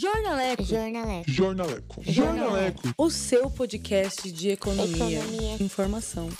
Jornaleco. Jornaleco. Jornaleco. Jornaleco. O seu podcast de economia. Economia. Informação.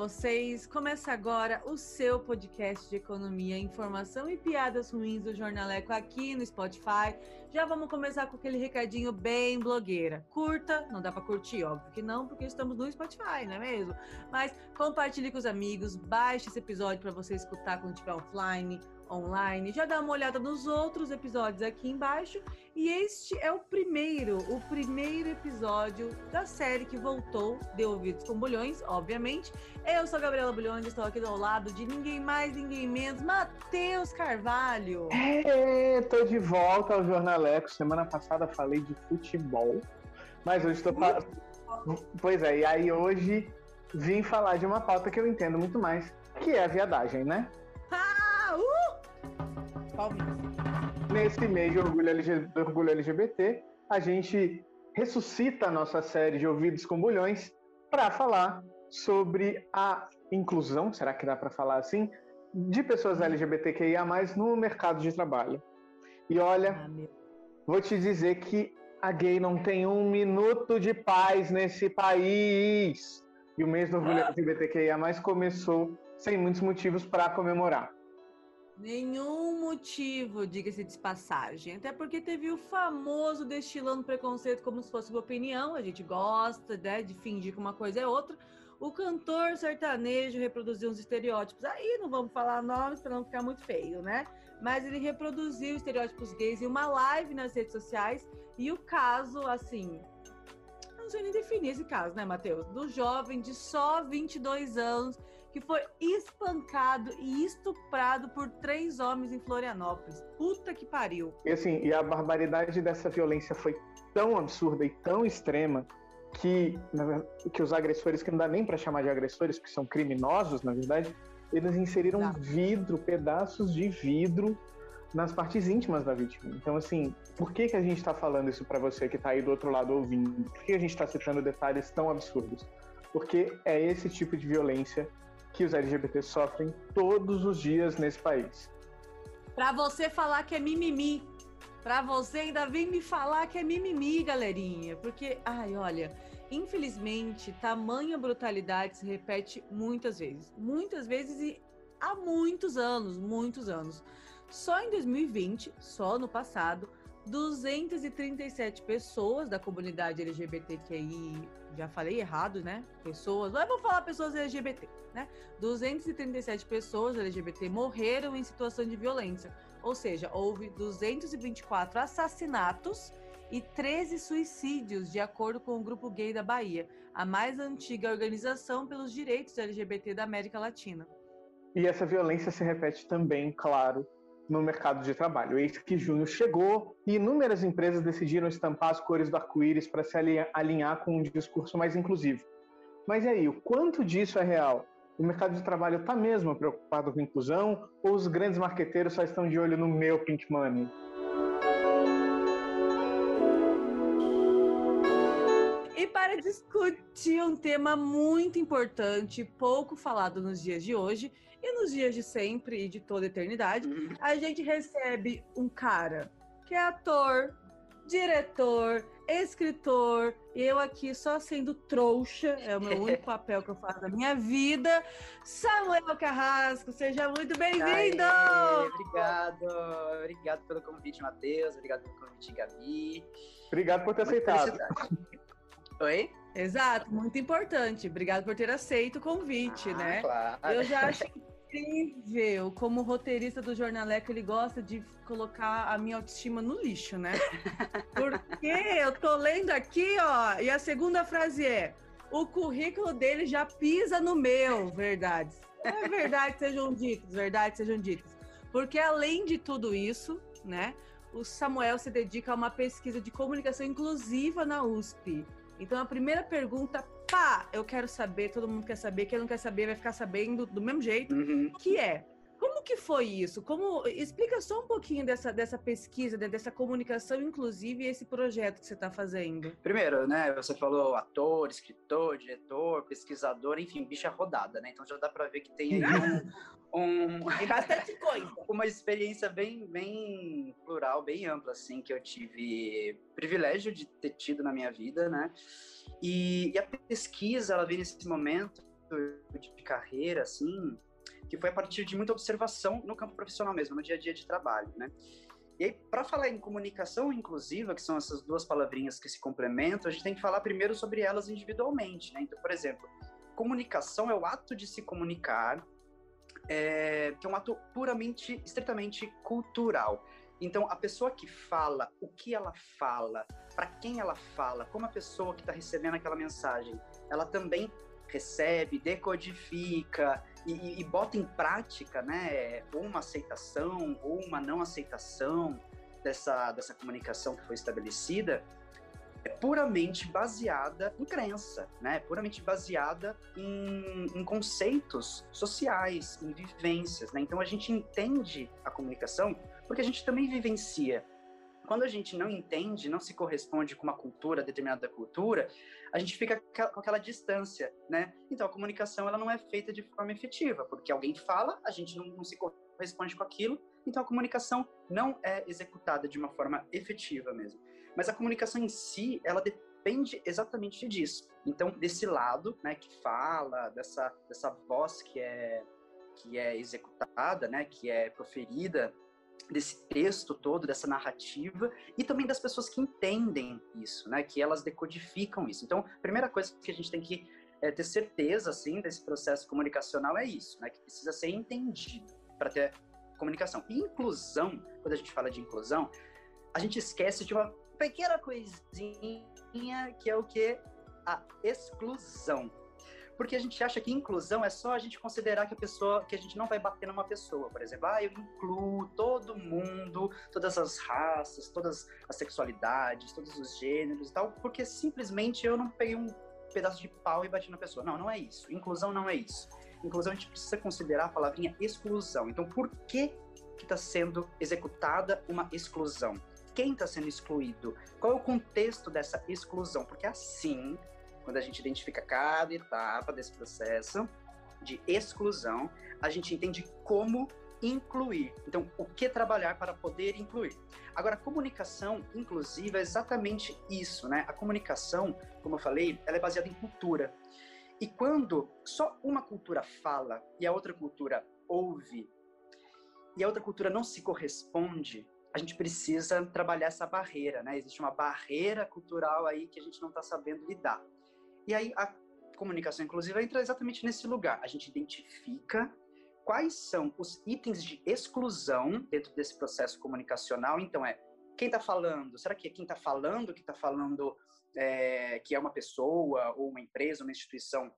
Vocês? Começa agora o seu podcast de economia, informação e piadas ruins do Jornaleco aqui no Spotify. Já vamos começar com aquele recadinho bem blogueira. Curta, não dá pra curtir, óbvio que não, porque estamos no Spotify, não é mesmo? Mas compartilhe com os amigos, baixe esse episódio para você escutar quando estiver offline, online. Já dá uma olhada nos outros episódios aqui embaixo. E este é o primeiro, o primeiro episódio da série que voltou, de ouvidos com bulhões, obviamente. Eu sou a Gabriela Bulhões, estou aqui ao lado de ninguém mais, ninguém menos, Matheus Carvalho. É, de volta ao Jornaleco. Semana passada falei de futebol, mas hoje falando. Pois é, e aí hoje vim falar de uma pauta que eu entendo muito mais, que é a viadagem, né? Ah. Nesse mês de orgulho, LG do orgulho LGBT, a gente ressuscita a nossa série de Ouvidos com Bulhões para falar sobre a inclusão, será que dá para falar assim, de pessoas LGBTQIA+, no mercado de trabalho. E olha, Ah, vou te dizer que a gay não tem um minuto de paz nesse país. E o mês do orgulho LGBTQIA+, começou sem muitos motivos para comemorar. Nenhum motivo, diga-se de passagem. Até porque teve o famoso destilando preconceito como se fosse uma opinião. A gente gosta né, de fingir que uma coisa é outra. O cantor sertanejo reproduziu uns estereótipos. Aí não vamos falar nomes para não ficar muito feio, né? Mas ele reproduziu estereótipos gays em uma live nas redes sociais. E o caso, assim. Não sei nem definir esse caso, né, Matheus? Do jovem de só 22 anos que foi espancado e estuprado por três homens em Florianópolis. Puta que pariu. E assim, e a barbaridade dessa violência foi tão absurda e tão extrema que, que os agressores, que não dá nem para chamar de agressores, porque são criminosos, na verdade, eles inseriram vidro, pedaços de vidro nas partes íntimas da vítima. Então, assim, por que, que a gente está falando isso para você que está aí do outro lado ouvindo? Por que a gente está citando detalhes tão absurdos? Porque é esse tipo de violência que os LGBT sofrem todos os dias nesse país. Pra você falar que é mimimi. Pra você ainda vir me falar que é mimimi, galerinha. Porque, ai, olha, infelizmente, tamanha brutalidade se repete muitas vezes. Muitas vezes e há muitos anos, muitos anos. Só em 2020, só no passado, 237 pessoas da comunidade LGBTQI, já falei errado, né? Pessoas, mas vou falar pessoas LGBT, né? 237 pessoas LGBT morreram em situação de violência. Ou seja, houve 224 assassinatos e 13 suicídios, de acordo com o Grupo Gay da Bahia, a mais antiga organização pelos direitos LGBT da América Latina. E essa violência se repete também, claro, no mercado de trabalho. Eis que junho chegou e inúmeras empresas decidiram estampar as cores do arco-íris para se alinha- alinhar com um discurso mais inclusivo. Mas e aí, o quanto disso é real? O mercado de trabalho está mesmo preocupado com inclusão ou os grandes marqueteiros só estão de olho no meu pink money? E para discutir um tema muito importante, pouco falado nos dias de hoje e nos dias de sempre e de toda a eternidade, a gente recebe um cara que é ator, diretor, escritor, e eu aqui só sendo trouxa, é o meu único papel que eu faço na minha vida. Samuel Carrasco, seja muito bem-vindo! Obrigado, obrigado pelo convite, Matheus. Obrigado pelo convite, Gabi. Obrigado por ter aceitado. Oi? Exato, muito importante. Obrigado por ter aceito o convite, Ah, né? Claro. Eu já acho incrível como roteirista do Jornaleco ele gosta de colocar a minha autoestima no lixo, né? Porque eu tô lendo aqui, ó, e a segunda frase é: o currículo dele já pisa no meu, verdades. É verdade, sejam ditas, verdade, sejam ditas. Porque além de tudo isso, né, o Samuel se dedica a uma pesquisa de comunicação inclusiva na USP. Então a primeira pergunta, pá, eu quero saber, todo mundo quer saber, quem não quer saber vai ficar sabendo do mesmo jeito, Uhum. que é como que foi isso? Como explica só um pouquinho dessa, dessa pesquisa, dessa comunicação inclusive esse projeto que você está fazendo? Primeiro, né, você falou ator, escritor, diretor, pesquisador, enfim, bicha rodada, né? Então já dá para ver que tem aí um, um bastante coisa, uma experiência bem bem plural, bem ampla assim que eu tive privilégio de ter tido na minha vida, né? E, e a pesquisa ela vem nesse momento de carreira assim que foi a partir de muita observação no campo profissional mesmo, no dia a dia de trabalho, né? E aí, para falar em comunicação inclusiva, que são essas duas palavrinhas que se complementam, a gente tem que falar primeiro sobre elas individualmente, né? Então, por exemplo, comunicação é o ato de se comunicar, é, que é um ato puramente, estritamente cultural. Então, a pessoa que fala, o que ela fala, para quem ela fala, como a pessoa que está recebendo aquela mensagem, ela também recebe, decodifica e, e, bota em prática, né, ou uma aceitação ou uma não aceitação dessa, dessa comunicação que foi estabelecida, é puramente baseada em crença, né? Puramente baseada em, em, conceitos sociais, em vivências, né? Então a gente entende a comunicação porque a gente também vivencia quando a gente não entende, não se corresponde com uma cultura, determinada cultura, a gente fica com aquela distância, né? Então, a comunicação, ela não é feita de forma efetiva, porque alguém fala, a gente não, não se corresponde com aquilo, então a comunicação não é executada de uma forma efetiva mesmo. Mas a comunicação em si, ela depende exatamente disso. Então, desse lado, né, que fala, dessa, dessa voz que é, que é executada, né, que é proferida desse texto todo, dessa narrativa, e também das pessoas que entendem isso, né? Que elas decodificam isso. Então, a primeira coisa que a gente tem que é, ter certeza, assim, desse processo comunicacional é isso, né? Que precisa ser entendido para ter comunicação. E inclusão, quando a gente fala de inclusão, a gente esquece de uma pequena coisinha que é o que? A exclusão. Porque a gente acha que inclusão é só a gente considerar que a pessoa, que a gente não vai bater numa pessoa, por exemplo, ah, eu incluo todo mundo, todas as raças, todas as sexualidades, todos os gêneros e tal, porque simplesmente eu não peguei um pedaço de pau e bati na pessoa. Não, não é isso. Inclusão não é isso. Inclusão a gente precisa considerar a palavrinha exclusão. Então, por que que está sendo executada uma exclusão? Quem está sendo excluído? Qual é o contexto dessa exclusão? Porque assim quando a gente identifica cada etapa desse processo de exclusão, a gente entende como incluir. Então, o que trabalhar para poder incluir? Agora, a comunicação inclusiva é exatamente isso, né? A comunicação, como eu falei, ela é baseada em cultura. E quando só uma cultura fala e a outra cultura ouve, e a outra cultura não se corresponde, a gente precisa trabalhar essa barreira, né? Existe uma barreira cultural aí que a gente não está sabendo lidar. E aí a comunicação inclusiva entra exatamente nesse lugar. A gente identifica quais são os itens de exclusão dentro desse processo comunicacional. Então, é quem está falando? Será que é quem está falando que está falando é, que é uma pessoa ou uma empresa, uma instituição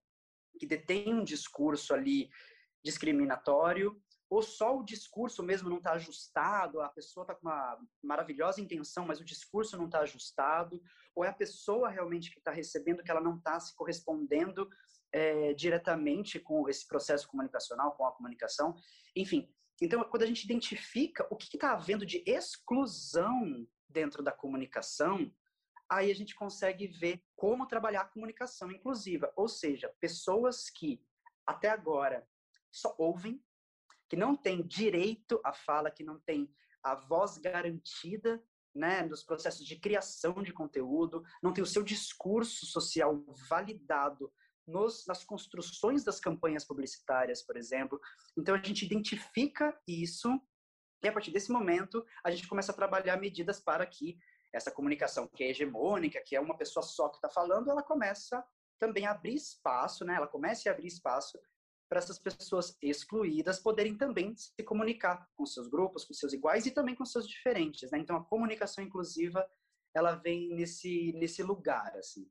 que detém um discurso ali discriminatório? ou só o discurso mesmo não está ajustado, a pessoa está com uma maravilhosa intenção, mas o discurso não está ajustado, ou é a pessoa realmente que está recebendo que ela não está se correspondendo é, diretamente com esse processo comunicacional, com a comunicação, enfim. Então, quando a gente identifica o que está havendo de exclusão dentro da comunicação, aí a gente consegue ver como trabalhar a comunicação inclusiva, ou seja, pessoas que até agora só ouvem, que não tem direito à fala, que não tem a voz garantida né, nos processos de criação de conteúdo, não tem o seu discurso social validado nos, nas construções das campanhas publicitárias, por exemplo. Então, a gente identifica isso e, a partir desse momento, a gente começa a trabalhar medidas para que essa comunicação que é hegemônica, que é uma pessoa só que está falando, ela começa também a abrir espaço, né? ela começa a abrir espaço para essas pessoas excluídas poderem também se comunicar com seus grupos, com seus iguais e também com seus diferentes, né? Então a comunicação inclusiva ela vem nesse nesse lugar assim.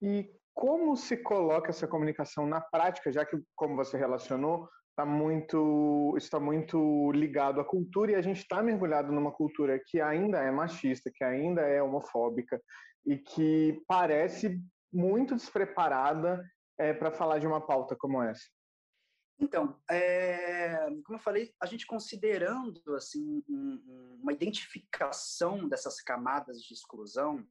E como se coloca essa comunicação na prática, já que como você relacionou, está muito está muito ligado à cultura e a gente está mergulhado numa cultura que ainda é machista, que ainda é homofóbica e que parece muito despreparada é, para falar de uma pauta como essa? Então, é, como eu falei, a gente considerando assim um, uma identificação dessas camadas de exclusão,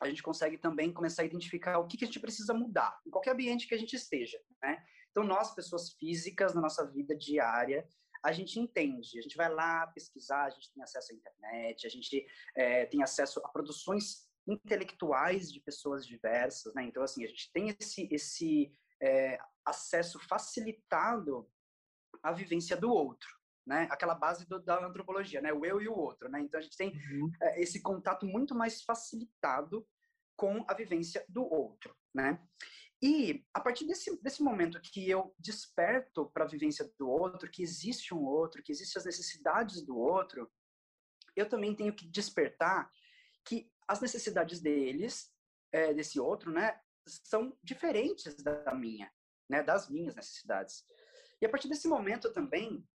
a gente consegue também começar a identificar o que, que a gente precisa mudar em qualquer ambiente que a gente esteja, né? Então, nós, pessoas físicas, na nossa vida diária, a gente entende, a gente vai lá pesquisar, a gente tem acesso à internet, a gente é, tem acesso a produções intelectuais de pessoas diversas, né? Então, assim, a gente tem esse, esse é, acesso facilitado à vivência do outro, né? Aquela base do, da antropologia, né? O eu e o outro, né? Então, a gente tem uhum. é, esse contato muito mais facilitado com a vivência do outro, né? E a partir desse, desse momento que eu desperto para a vivência do outro, que existe um outro, que existem as necessidades do outro, eu também tenho que despertar que as necessidades deles, é, desse outro, né, são diferentes da minha, né, das minhas necessidades. E a partir desse momento também,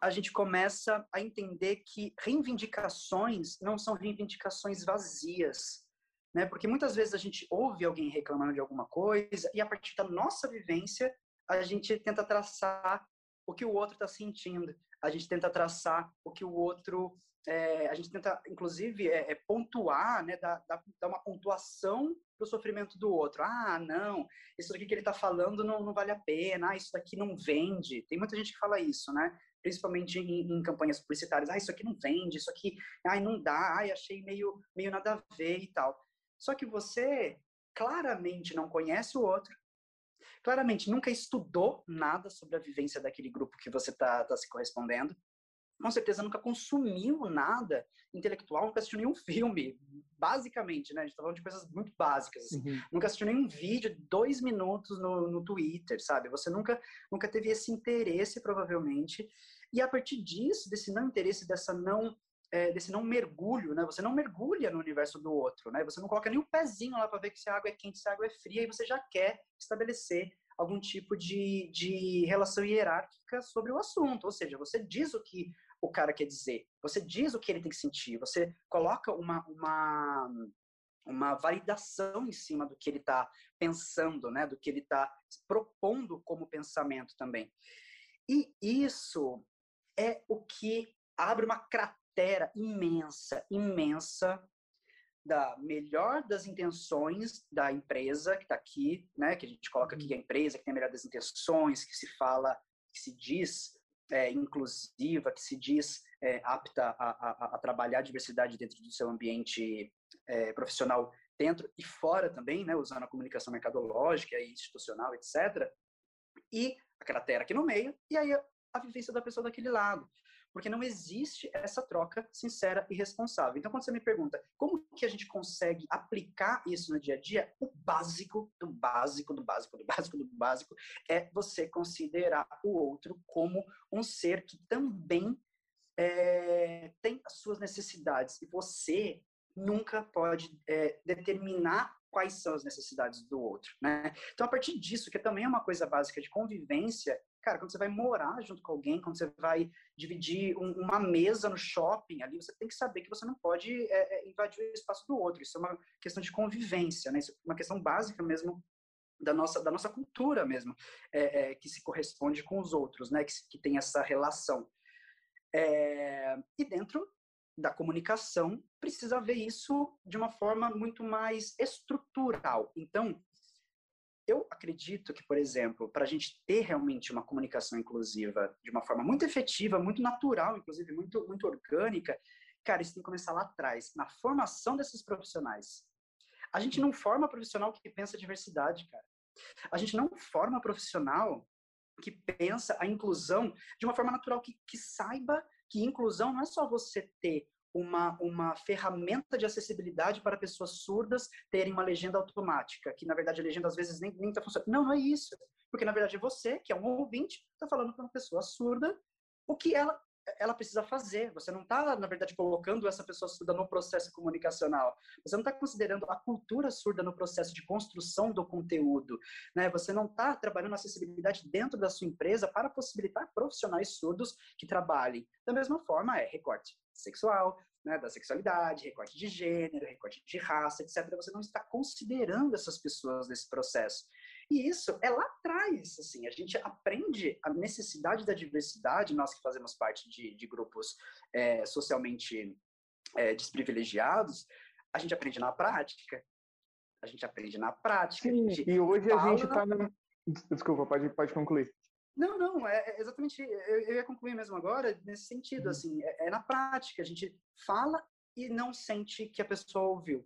a gente começa a entender que reivindicações não são reivindicações vazias, né? Porque muitas vezes a gente ouve alguém reclamando de alguma coisa e a partir da nossa vivência a gente tenta traçar o que o outro está sentindo, a gente tenta traçar o que o outro, é, a gente tenta inclusive é, é pontuar, né? Dar, dar, uma pontuação para o sofrimento do outro. Ah, não, isso daqui que ele está falando não, não vale a pena. Ah, isso daqui não vende. Tem muita gente que fala isso, né? principalmente em, em, campanhas publicitárias. Ah, isso aqui não vende, isso aqui, ai, não dá, ai, achei meio, meio nada a ver e tal. Só que você claramente não conhece o outro, claramente nunca estudou nada sobre a vivência daquele grupo que você está tá se correspondendo, com certeza nunca consumiu nada intelectual, nunca assistiu nenhum filme, basicamente, né? A gente está falando de coisas muito básicas, assim. Uhum. Nunca assistiu nenhum vídeo de dois minutos no, no Twitter, sabe? Você nunca, nunca teve esse interesse, provavelmente. E a partir disso, desse não interesse, dessa não é, desse não mergulho, né? Você não mergulha no universo do outro, né? Você não coloca nem o pezinho lá para ver se a água é quente, se a água é fria, e você já quer estabelecer algum tipo de, de relação hierárquica sobre o assunto. Ou seja, você diz o que o cara quer dizer, você diz o que ele tem que sentir, você coloca uma, uma, uma validação em cima do que ele está pensando, né? Do que ele está propondo como pensamento também. E isso é o que abre uma cratera cratera imensa, imensa da melhor das intenções da empresa que está aqui, né? Que a gente coloca aqui que é a empresa que tem a melhor das intenções, que se fala, que se diz é, inclusiva, que se diz é, apta a, a, a, trabalhar a diversidade dentro do seu ambiente é, profissional, dentro e fora também, né? Usando a comunicação mercadológica e institucional, etc. E a cratera aqui no meio, e aí a vivência da pessoa daquele lado porque não existe essa troca sincera e responsável. Então, quando você me pergunta como que a gente consegue aplicar isso no dia a dia, o básico do básico do básico do básico do básico é você considerar o outro como um ser que também é, tem as suas necessidades e você nunca pode é, determinar quais são as necessidades do outro, né? Então, a partir disso, que também é uma coisa básica de convivência, Cara, quando você vai morar junto com alguém, quando você vai dividir um, uma mesa no shopping ali, você tem que saber que você não pode é, é, invadir o espaço do outro. Isso é uma questão de convivência, né? Isso é uma questão básica mesmo da nossa, da nossa cultura mesmo, é, é, que se corresponde com os outros, né? Que, que tem essa relação. É, e dentro da comunicação, precisa ver isso de uma forma muito mais estrutural. Então, eu acredito que, por exemplo, para a gente ter realmente uma comunicação inclusiva de uma forma muito efetiva, muito natural, inclusive muito, muito orgânica, cara, isso tem que começar lá atrás, na formação desses profissionais. A gente não forma profissional que pensa diversidade, cara. A gente não forma profissional que pensa a inclusão de uma forma natural, que, que saiba que inclusão não é só você ter uma, uma ferramenta de acessibilidade para pessoas surdas terem uma legenda automática, que na verdade a legenda às vezes nem está funcionando. Não, não é isso. Porque na verdade você, que é um ouvinte, está falando para uma pessoa surda o que ela, ela precisa fazer. Você não está, na verdade, colocando essa pessoa surda no processo comunicacional. Você não está considerando a cultura surda no processo de construção do conteúdo. Né? Você não está trabalhando acessibilidade dentro da sua empresa para possibilitar profissionais surdos que trabalhem. Da mesma forma, é recorte sexual, né, da sexualidade, recorte de gênero, recorte de raça, etc. Você não está considerando essas pessoas nesse processo. E isso é lá atrás, assim, a gente aprende a necessidade da diversidade, nós que fazemos parte de, de grupos é, socialmente é, desprivilegiados, a gente aprende na prática. A gente aprende na prática. Sim, e hoje a gente está na... Desculpa, pode, pode concluir. Não, não, é, é exatamente. Eu, eu, ia concluir mesmo agora nesse sentido, uhum. assim, é, é, na prática. A gente fala e não sente que a pessoa ouviu.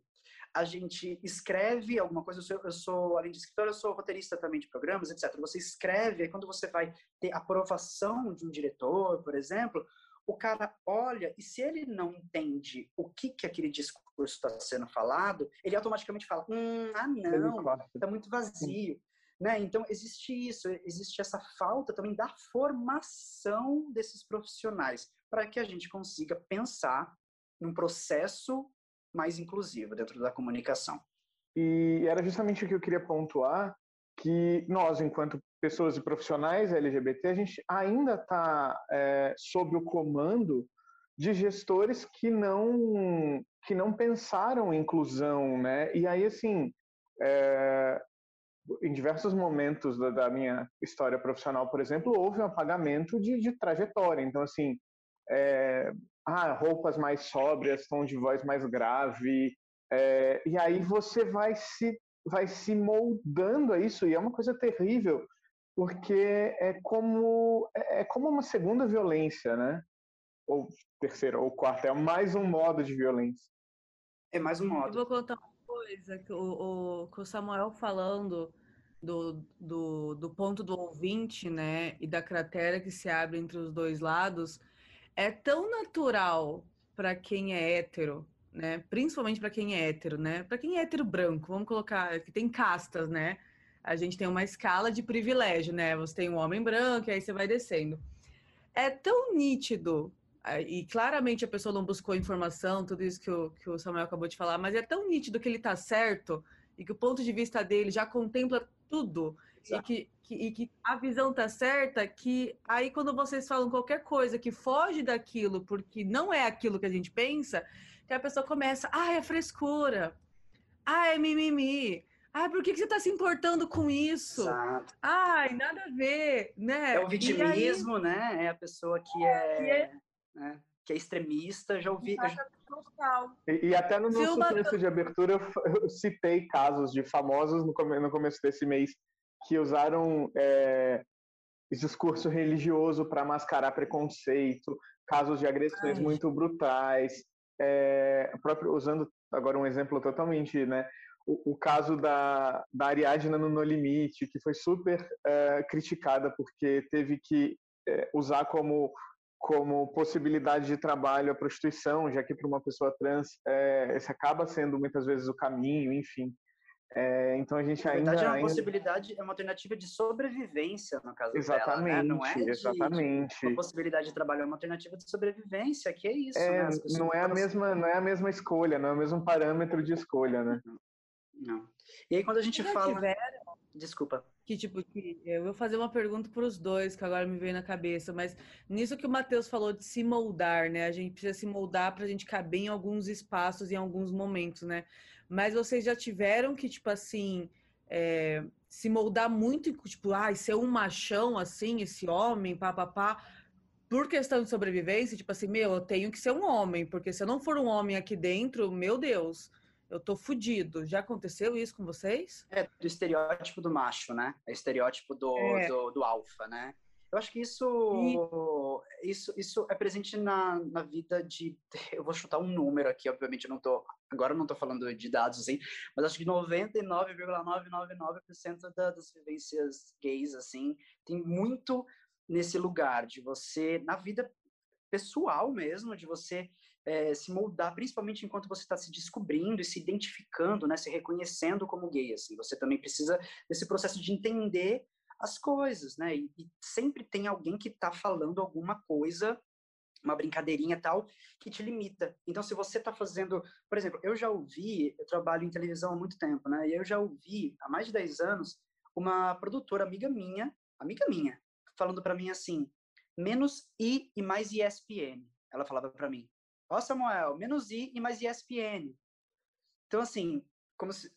A gente escreve alguma coisa. Eu sou, eu sou além de escritor, eu sou roteirista também de programas, etc. Você escreve, aí quando você vai ter aprovação de um diretor, por exemplo, o cara olha e se ele não entende o que que aquele discurso está sendo falado, ele automaticamente fala, hum, ah não, está muito vazio. Né? Então, existe isso, existe essa falta também da formação desses profissionais, para que a gente consiga pensar num processo mais inclusivo dentro da comunicação. E era justamente o que eu queria pontuar, que nós, enquanto pessoas e profissionais LGBT, a gente ainda está é, sob o comando de gestores que não que não pensaram inclusão, né? E aí assim, é, em diversos momentos da, da, minha história profissional, por exemplo, houve um apagamento de, de trajetória. Então assim, é, ah, roupas mais sóbrias, tom de voz mais grave, é, e aí você vai se vai se moldando a isso e é uma coisa terrível porque é como é, é como uma segunda violência, né? Ou terceira ou quarta é mais um modo de violência. É mais um modo. Eu vou contar uma coisa que o, o, que o Samuel falando do, do, do ponto do ouvinte, né, e da cratera que se abre entre os dois lados, é tão natural para quem é hétero, né? Principalmente para quem é hétero, né? Para quem é hétero branco, vamos colocar que tem castas, né? A gente tem uma escala de privilégio, né? Você tem um homem branco e aí você vai descendo. É tão nítido e claramente a pessoa não buscou informação, tudo isso que o, que o Samuel acabou de falar, mas é tão nítido que ele está certo e que o ponto de vista dele já contempla tudo e que, que, e que a visão tá certa, que aí quando vocês falam qualquer coisa que foge daquilo, porque não é aquilo que a gente pensa, que a pessoa começa, ah, é frescura, ah, é mimimi, ah, por que, que você está se importando com isso? Exato. Ai, nada a ver, né? É o vitimismo, aí... né? É a pessoa que é, que é... Né? que é extremista, já ouvi. Já... E, e, até no nosso texto de abertura eu, eu, citei casos de famosos no, come, no começo desse mês que usaram é, discurso religioso para mascarar preconceito, casos de agressões Ai. muito brutais, é, próprio, usando agora um exemplo totalmente, né, o, o caso da, da Ariadna no No Limite, que foi super é, criticada porque teve que é, usar como como possibilidade de trabalho a prostituição, já que para uma pessoa trans é, esse acaba sendo muitas vezes o caminho, enfim. É, então a gente Na ainda. verdade, é uma ainda... possibilidade, é uma alternativa de sobrevivência, no caso exatamente, dela, né? Não é de, exatamente. De uma possibilidade de trabalho, é uma alternativa de sobrevivência, que é isso. É, né? não, é a mesma, não é a mesma escolha, não é o mesmo parâmetro de escolha, né? Não. E aí quando a gente fala. Tiveram... Desculpa. Que tipo, que eu vou fazer uma pergunta para os dois, que agora me veio na cabeça, mas nisso que o Matheus falou de se moldar, né? A gente precisa se moldar para a gente caber em alguns espaços, em alguns momentos, né? Mas vocês já tiveram que, tipo assim, é, se moldar muito, tipo, ai, ah, ser um machão assim, esse homem, papapá, por questão de sobrevivência, tipo assim, meu, eu tenho que ser um homem, porque se eu não for um homem aqui dentro, meu Deus, eu tô fudido. Já aconteceu isso com vocês? É, do estereótipo do macho, né? É o estereótipo do, é. do, do alfa, né? Eu acho que isso, e... isso, isso é presente na, na vida de. Eu vou chutar um número aqui, obviamente eu não tô. Agora eu não estou falando de dados assim, mas acho que 99,999% das vivências gays, assim, tem muito nesse lugar de você, na vida pessoal mesmo, de você é, se moldar, principalmente enquanto você está se descobrindo e se identificando, né, se reconhecendo como gay. Assim, você também precisa desse processo de entender as coisas, né? E, e sempre tem alguém que está falando alguma coisa, uma brincadeirinha tal, que te limita. Então, se você está fazendo, por exemplo, eu já ouvi, eu trabalho em televisão há muito tempo, né? E eu já ouvi há mais de 10 anos uma produtora amiga minha, amiga minha, falando para mim assim: menos I e mais ESPN. Ela falava para mim. Ó, Samuel, menos I e mais ESPN. Então, assim, como se,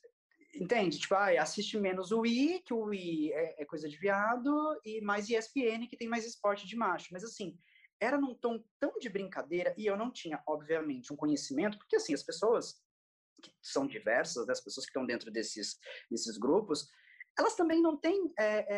entende? Tipo, ah, assiste menos o I, que o I é, é, coisa de viado, e mais ESPN, que tem mais esporte de macho. Mas, assim, era num tom tão de brincadeira, e eu não tinha, obviamente, um conhecimento, porque, assim, as pessoas que são diversas, né, as pessoas que estão dentro desses, desses grupos, elas também não têm é,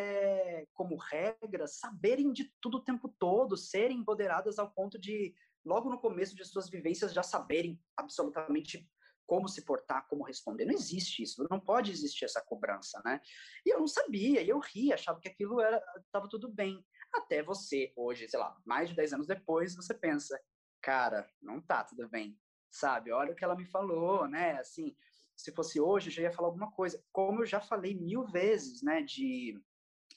é, como regra saberem de tudo o tempo todo, serem empoderadas ao ponto de, logo no começo de suas vivências, já saberem absolutamente como se portar, como responder. Não existe isso, não pode existir essa cobrança, né? E eu não sabia, e eu ria, achava que aquilo era estava tudo bem. Até você, hoje, sei lá, mais de 10 anos depois, você pensa, cara, não tá tudo bem, sabe? Olha o que ela me falou, né? Assim, se fosse hoje, eu já ia falar alguma coisa. Como eu já falei mil vezes, né? De,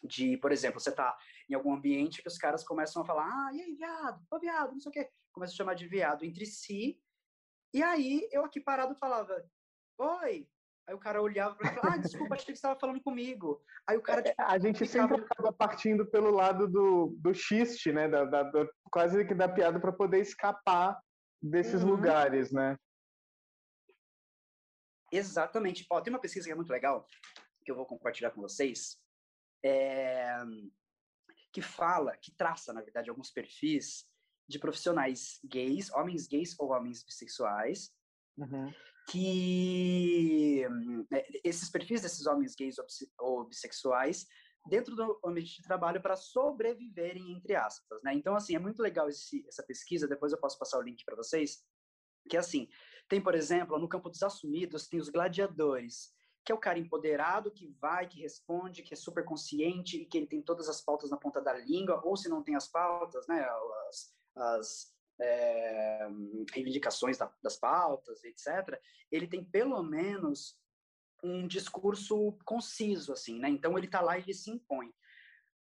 de por exemplo, você tá em algum ambiente que os caras começam a falar, ah, e aí, viado, ô viado, não sei o quê. Começam a chamar de viado entre si, e aí, eu aqui parado falava, oi. Aí o cara olhava para mim e falava, ah, desculpa, achei que você estava falando comigo. Aí o cara, tipo, A gente ficava... sempre acaba partindo pelo lado do, do xiste, né? Da, da, da quase que da piada para poder escapar desses uhum. lugares, né? Exatamente. Ó, tem uma pesquisa que é muito legal, que eu vou compartilhar com vocês, é... que fala, que traça, na verdade, alguns perfis de profissionais gays, homens gays ou homens bissexuais, uhum. que é, esses perfis desses homens gays ou bissexuais dentro do ambiente de trabalho para sobreviverem entre aspas, né? Então assim é muito legal esse, essa pesquisa. Depois eu posso passar o link para vocês. Que é assim tem por exemplo no campo dos assumidos tem os gladiadores que é o cara empoderado que vai, que responde, que é super consciente e que ele tem todas as pautas na ponta da língua, ou se não tem as pautas, né, as, as é, reivindicações da, das pautas, etc., ele tem pelo menos um discurso conciso, assim, né? Então ele está lá e ele se impõe.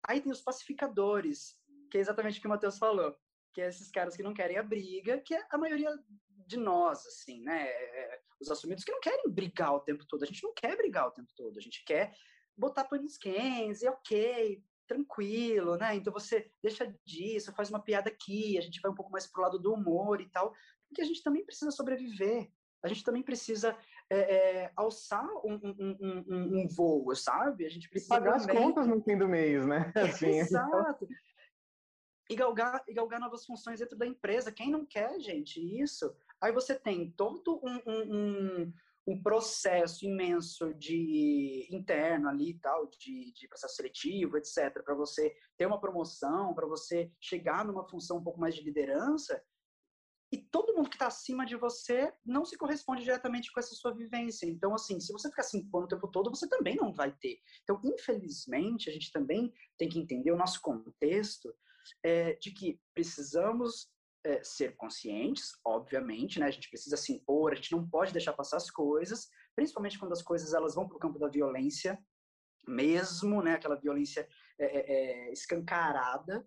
Aí tem os pacificadores, que é exatamente o que o Matheus falou, que é esses caras que não querem a briga, que é a maioria de nós, assim, né? É, os assumidos que não querem brigar o tempo todo. A gente não quer brigar o tempo todo. A gente quer botar panos quentes e ok, tranquilo, né? Então você deixa disso, faz uma piada aqui, a gente vai um pouco mais pro lado do humor e tal, porque a gente também precisa sobreviver. A gente também precisa é, é, alçar um, um, um, um, voo, sabe? A gente precisa pagar também... as contas no fim do mês, né? Assim, Exato. E galgar, e galgar novas funções dentro da empresa. Quem não quer, gente, isso? Aí você tem todo um, um processo imenso de interno ali e tal, de, de processo seletivo, etc., para você ter uma promoção, para você chegar numa função um pouco mais de liderança, e todo mundo que está acima de você não se corresponde diretamente com essa sua vivência. Então, assim, se você ficar se impondo o tempo todo, você também não vai ter. Então, infelizmente, a gente também tem que entender o nosso contexto é, de que precisamos é, ser conscientes, obviamente, né? A gente precisa se impor, a gente não pode deixar passar as coisas, principalmente quando as coisas elas vão para o campo da violência, mesmo, né? Aquela violência é, é, é, escancarada.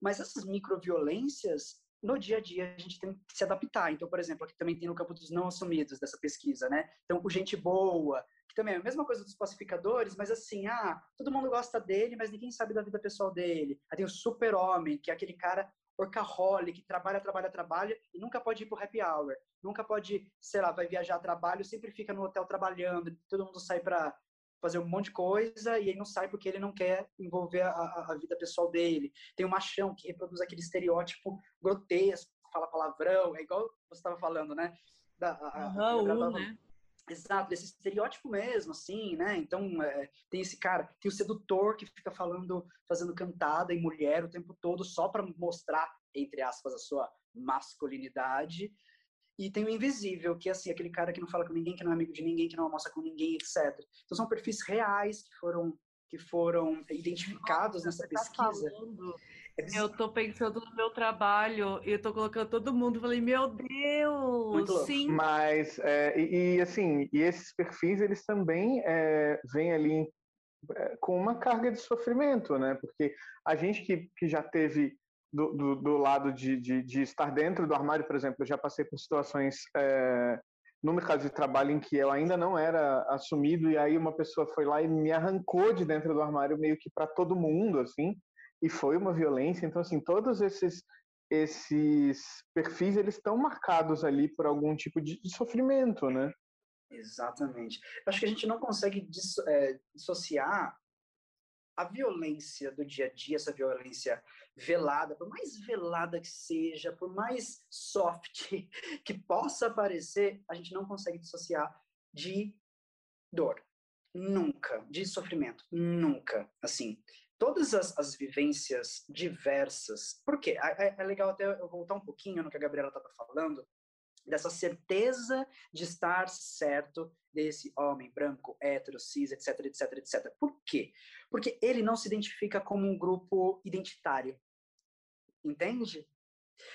Mas essas microviolências, no dia a dia, a gente tem que se adaptar. Então, por exemplo, aqui também tem no campo dos não assumidos dessa pesquisa, né? Então, o gente boa, que também é a mesma coisa dos pacificadores, mas assim, ah, todo mundo gosta dele, mas ninguém sabe da vida pessoal dele. Aí tem o super-homem, que é aquele cara workaholic, trabalha, trabalha, trabalha e nunca pode ir pro happy hour. Nunca pode, sei lá, vai viajar a trabalho, sempre fica no hotel trabalhando, todo mundo sai para fazer um monte de coisa e ele não sai porque ele não quer envolver a, a, a vida pessoal dele. Tem o machão que reproduz aquele estereótipo grotesco, fala palavrão, é igual você estava falando, né? Da, a, uhum, né? Exato, desse estereótipo mesmo, assim, né? Então, é, tem esse cara, tem o sedutor que fica falando, fazendo cantada em mulher o tempo todo só para mostrar, entre aspas, a sua masculinidade. E tem o invisível, que é assim, aquele cara que não fala com ninguém, que não é amigo de ninguém, que não almoça com ninguém, etc. Então, são perfis reais que foram, que foram identificados Nossa, nessa tá pesquisa. Tá eu tô pensando no meu trabalho e eu tô colocando todo mundo. Falei, meu Deus, sim. Mas, é, e, e, assim, e esses perfis, eles também é, vêm ali é, com uma carga de sofrimento, né? Porque a gente que, que já teve do, do, do lado de, de, de, estar dentro do armário, por exemplo, eu já passei por situações é, no mercado de trabalho em que eu ainda não era assumido e aí uma pessoa foi lá e me arrancou de dentro do armário meio que para todo mundo, assim e foi uma violência. Então, assim, todos esses esses perfis eles estão marcados ali por algum tipo de, sofrimento, né? Exatamente. Acho que a gente não consegue é, dissociar a violência do dia a dia, essa violência velada, por mais velada que seja, por mais soft que possa parecer, a gente não consegue dissociar de dor. Nunca. De sofrimento. Nunca. Assim, todas as, as vivências diversas. Por quê? É, é, legal até eu voltar um pouquinho no que a Gabriela estava falando, dessa certeza de estar certo desse homem branco, hétero, cis, etc, etc, etc. Por quê? Porque ele não se identifica como um grupo identitário. Entende?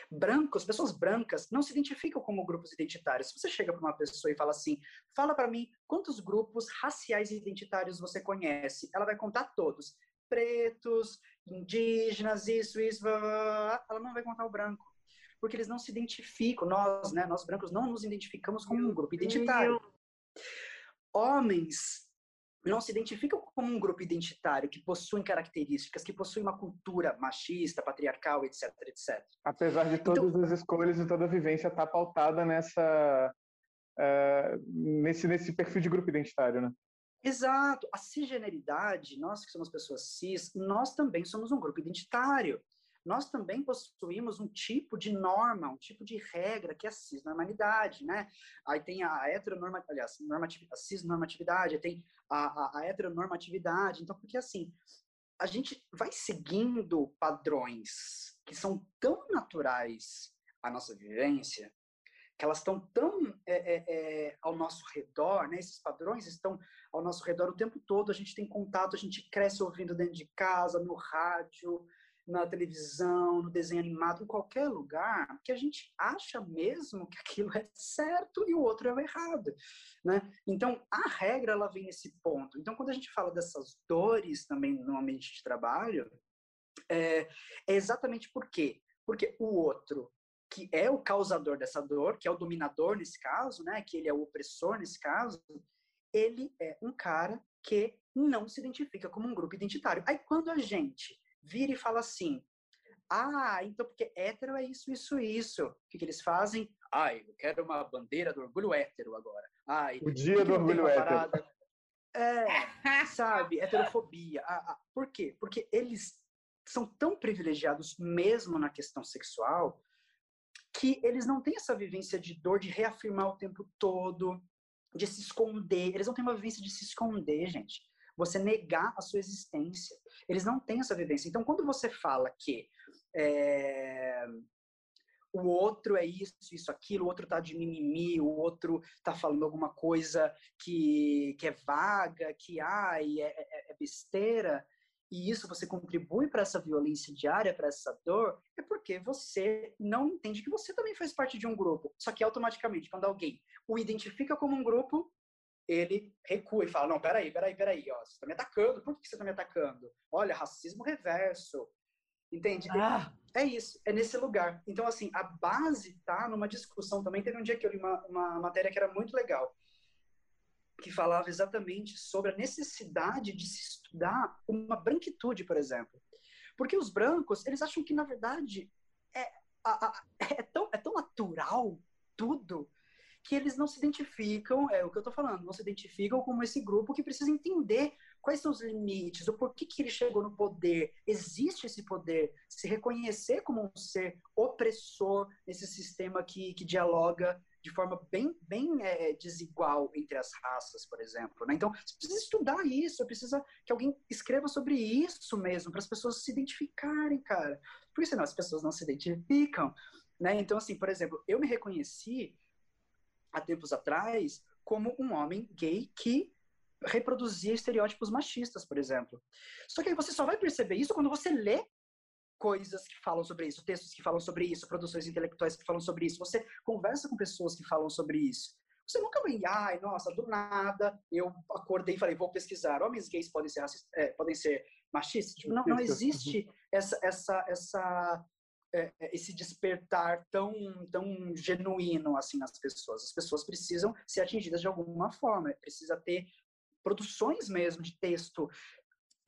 Brancos, pessoas brancas, não se identificam como grupos identitários. Se você chega para uma pessoa e fala assim, fala para mim quantos grupos raciais identitários você conhece, ela vai contar todos. Pretos, indígenas, isso, isso, ela não vai contar o branco. Porque eles não se identificam, nós, né, nós brancos não nos identificamos como um grupo identitário. Homens não se identificam como um grupo identitário que possui características, que possui uma cultura machista, patriarcal, etc, etc. Apesar de todas então, as escolhas e toda a vivência estar tá pautada nessa uh, nesse nesse perfil de grupo identitário, né? Exato. A cisgeneridade, nós que somos pessoas cis, nós também somos um grupo identitário nós também possuímos um tipo de norma, um tipo de regra, que é a cisnormalidade, né? Aí tem a heteronormatividade, aliás, normatividade, a cisnormatividade, aí tem a, a, a heteronormatividade. Então, porque assim, a gente vai seguindo padrões que são tão naturais à nossa vivência, que elas estão tão é, é, ao nosso redor, né? Esses padrões estão ao nosso redor o tempo todo. A gente tem contato, a gente cresce ouvindo dentro de casa, no rádio, na televisão, no desenho animado, em qualquer lugar, que a gente acha mesmo que aquilo é certo e o outro é o errado, né? Então, a regra, ela vem nesse ponto. Então, quando a gente fala dessas dores também no ambiente de trabalho, é, é exatamente por quê? Porque o outro, que é o causador dessa dor, que é o dominador nesse caso, né? Que ele é o opressor nesse caso, ele é um cara que não se identifica como um grupo identitário. Aí, quando a gente vira e fala assim: ah, então porque hétero é isso, isso, isso. O que, que eles fazem? Ai, eu quero uma bandeira do orgulho hétero agora. Ai, o dia do orgulho hétero. É, sabe, heterofobia. Ah, ah, por quê? Porque eles são tão privilegiados mesmo na questão sexual que eles não têm essa vivência de dor de reafirmar o tempo todo, de se esconder. Eles não têm uma vivência de se esconder, gente você negar a sua existência. Eles não têm essa vivência. Então, quando você fala que é, o outro é isso, isso, aquilo, o outro tá de mimimi, o outro tá falando alguma coisa que, que é vaga, que ai, é, é, é besteira, e isso você contribui para essa violência diária, para essa dor, é porque você não entende que você também faz parte de um grupo. Só que automaticamente, quando alguém o identifica como um grupo, ele recua e fala, não, peraí, peraí, peraí, ó, você está me atacando, por que você está me atacando? Olha, racismo reverso, entende? Ah. É isso, é nesse lugar. Então, assim, a base tá numa discussão também, teve um dia que eu li uma, uma matéria que era muito legal, que falava exatamente sobre a necessidade de se estudar uma branquitude, por exemplo. Porque os brancos, eles acham que, na verdade, é, a, a, é, tão, é tão natural tudo que eles não se identificam, é o que eu estou falando, não se identificam como esse grupo que precisa entender quais são os limites, o porquê que ele chegou no poder, existe esse poder, se reconhecer como um ser opressor nesse sistema que, que dialoga de forma bem, bem é, desigual entre as raças, por exemplo. Né? Então, você precisa estudar isso, precisa que alguém escreva sobre isso mesmo, para as pessoas se identificarem, cara. Porque senão as pessoas não se identificam. Né? Então, assim, por exemplo, eu me reconheci há tempos atrás como um homem gay que reproduzia estereótipos machistas, por exemplo. Só que aí você só vai perceber isso quando você lê coisas que falam sobre isso, textos que falam sobre isso, produções intelectuais que falam sobre isso. Você conversa com pessoas que falam sobre isso. Você nunca vai, ai, nossa, do nada eu acordei e falei, vou pesquisar. Homens gays podem ser, é, podem ser machistas? Tipo, não, não existe essa, essa, essa é, esse despertar tão, tão genuíno assim nas pessoas. As pessoas precisam ser atingidas de alguma forma, precisa ter produções mesmo de texto,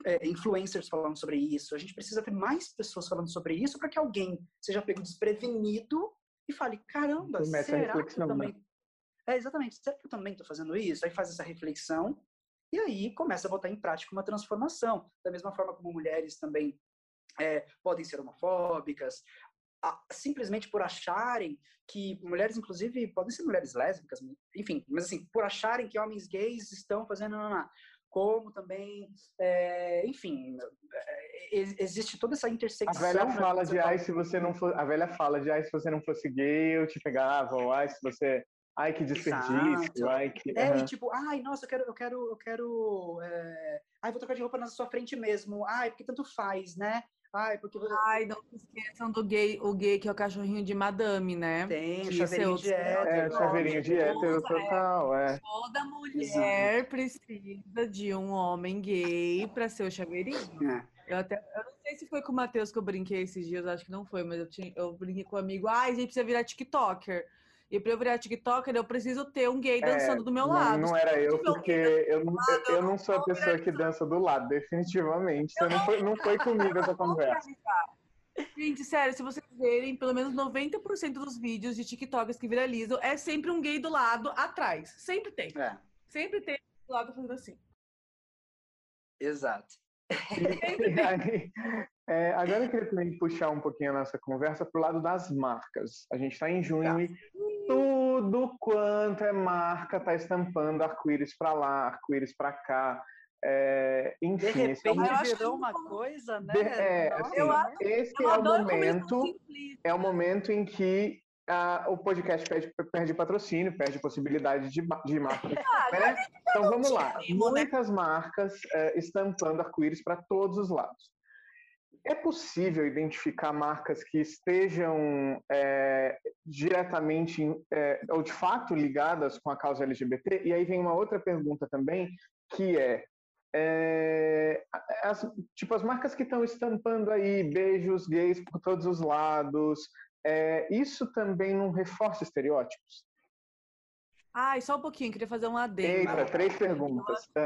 é, influencers falando sobre isso. A gente precisa ter mais pessoas falando sobre isso para que alguém seja pego desprevenido e fale: caramba, será que eu também. é exatamente, será que eu também estou fazendo isso? Aí faz essa reflexão e aí começa a botar em prática uma transformação. Da mesma forma como mulheres também é, podem ser homofóbicas, a, simplesmente por acharem que mulheres, inclusive, podem ser mulheres lésbicas, enfim, mas assim, por acharem que homens gays estão fazendo. Não, não, não como também, é, enfim, é, existe toda essa intersecção. A velha fala de, ai, se você não for, a velha fala de, ai, se você não fosse gay, eu te pegava, ou ai, se você, ai, que desperdício, ai, que... É, uhum. e tipo, ai, nossa, eu quero, eu quero, eu quero, é... ai, vou trocar de roupa na sua frente mesmo, ai, porque tanto faz, né? Ai, porque Ai, não se esqueçam do gay, o gay que é o cachorrinho de madame, né? Tem, chaveirinho de hétero. É, chaveirinho de hétero total, é. Toda mulher Exato. precisa de um homem gay para ser o chaveirinho. É. Eu até eu não sei se foi com o Matheus que eu brinquei esses dias, acho que não foi, mas eu, tinha, eu brinquei com um amigo, ai, a gente precisa virar TikToker. E pra eu virar TikToker, eu preciso ter um gay é, dançando é, do meu lado. Não, não era eu, porque eu, não, lado, eu não sou a pessoa que dança do lado, definitivamente. Você não foi, não foi comigo essa conversa. Gente, sério, se vocês verem, pelo menos 90% dos vídeos de TikTokers que viralizam é sempre um gay do lado atrás. Sempre tem. É. Sempre tem do lado fazendo assim. Exato. é, agora eu queria também puxar um pouquinho a nossa conversa para o lado das marcas. A gente está em junho tá. e tudo quanto é marca está estampando arco-íris para lá, arco-íris para cá. É, enfim, de repente é virou uma coisa, né? De, é, assim, esse é o momento, é o momento em que o podcast perde, perde, patrocínio, perde possibilidade de, de marca. Ah, né? Então vamos lá, né? muitas marcas é, estampando arco-íris para todos os lados. É possível identificar marcas que estejam é, diretamente é, ou de fato ligadas com a causa LGBT? E aí vem uma outra pergunta também, que é, é as, tipo as marcas que estão estampando aí beijos gays por todos os lados, é, isso também não reforça estereótipos? Ai, só um pouquinho, queria fazer um adendo. Eita, três perguntas. Não,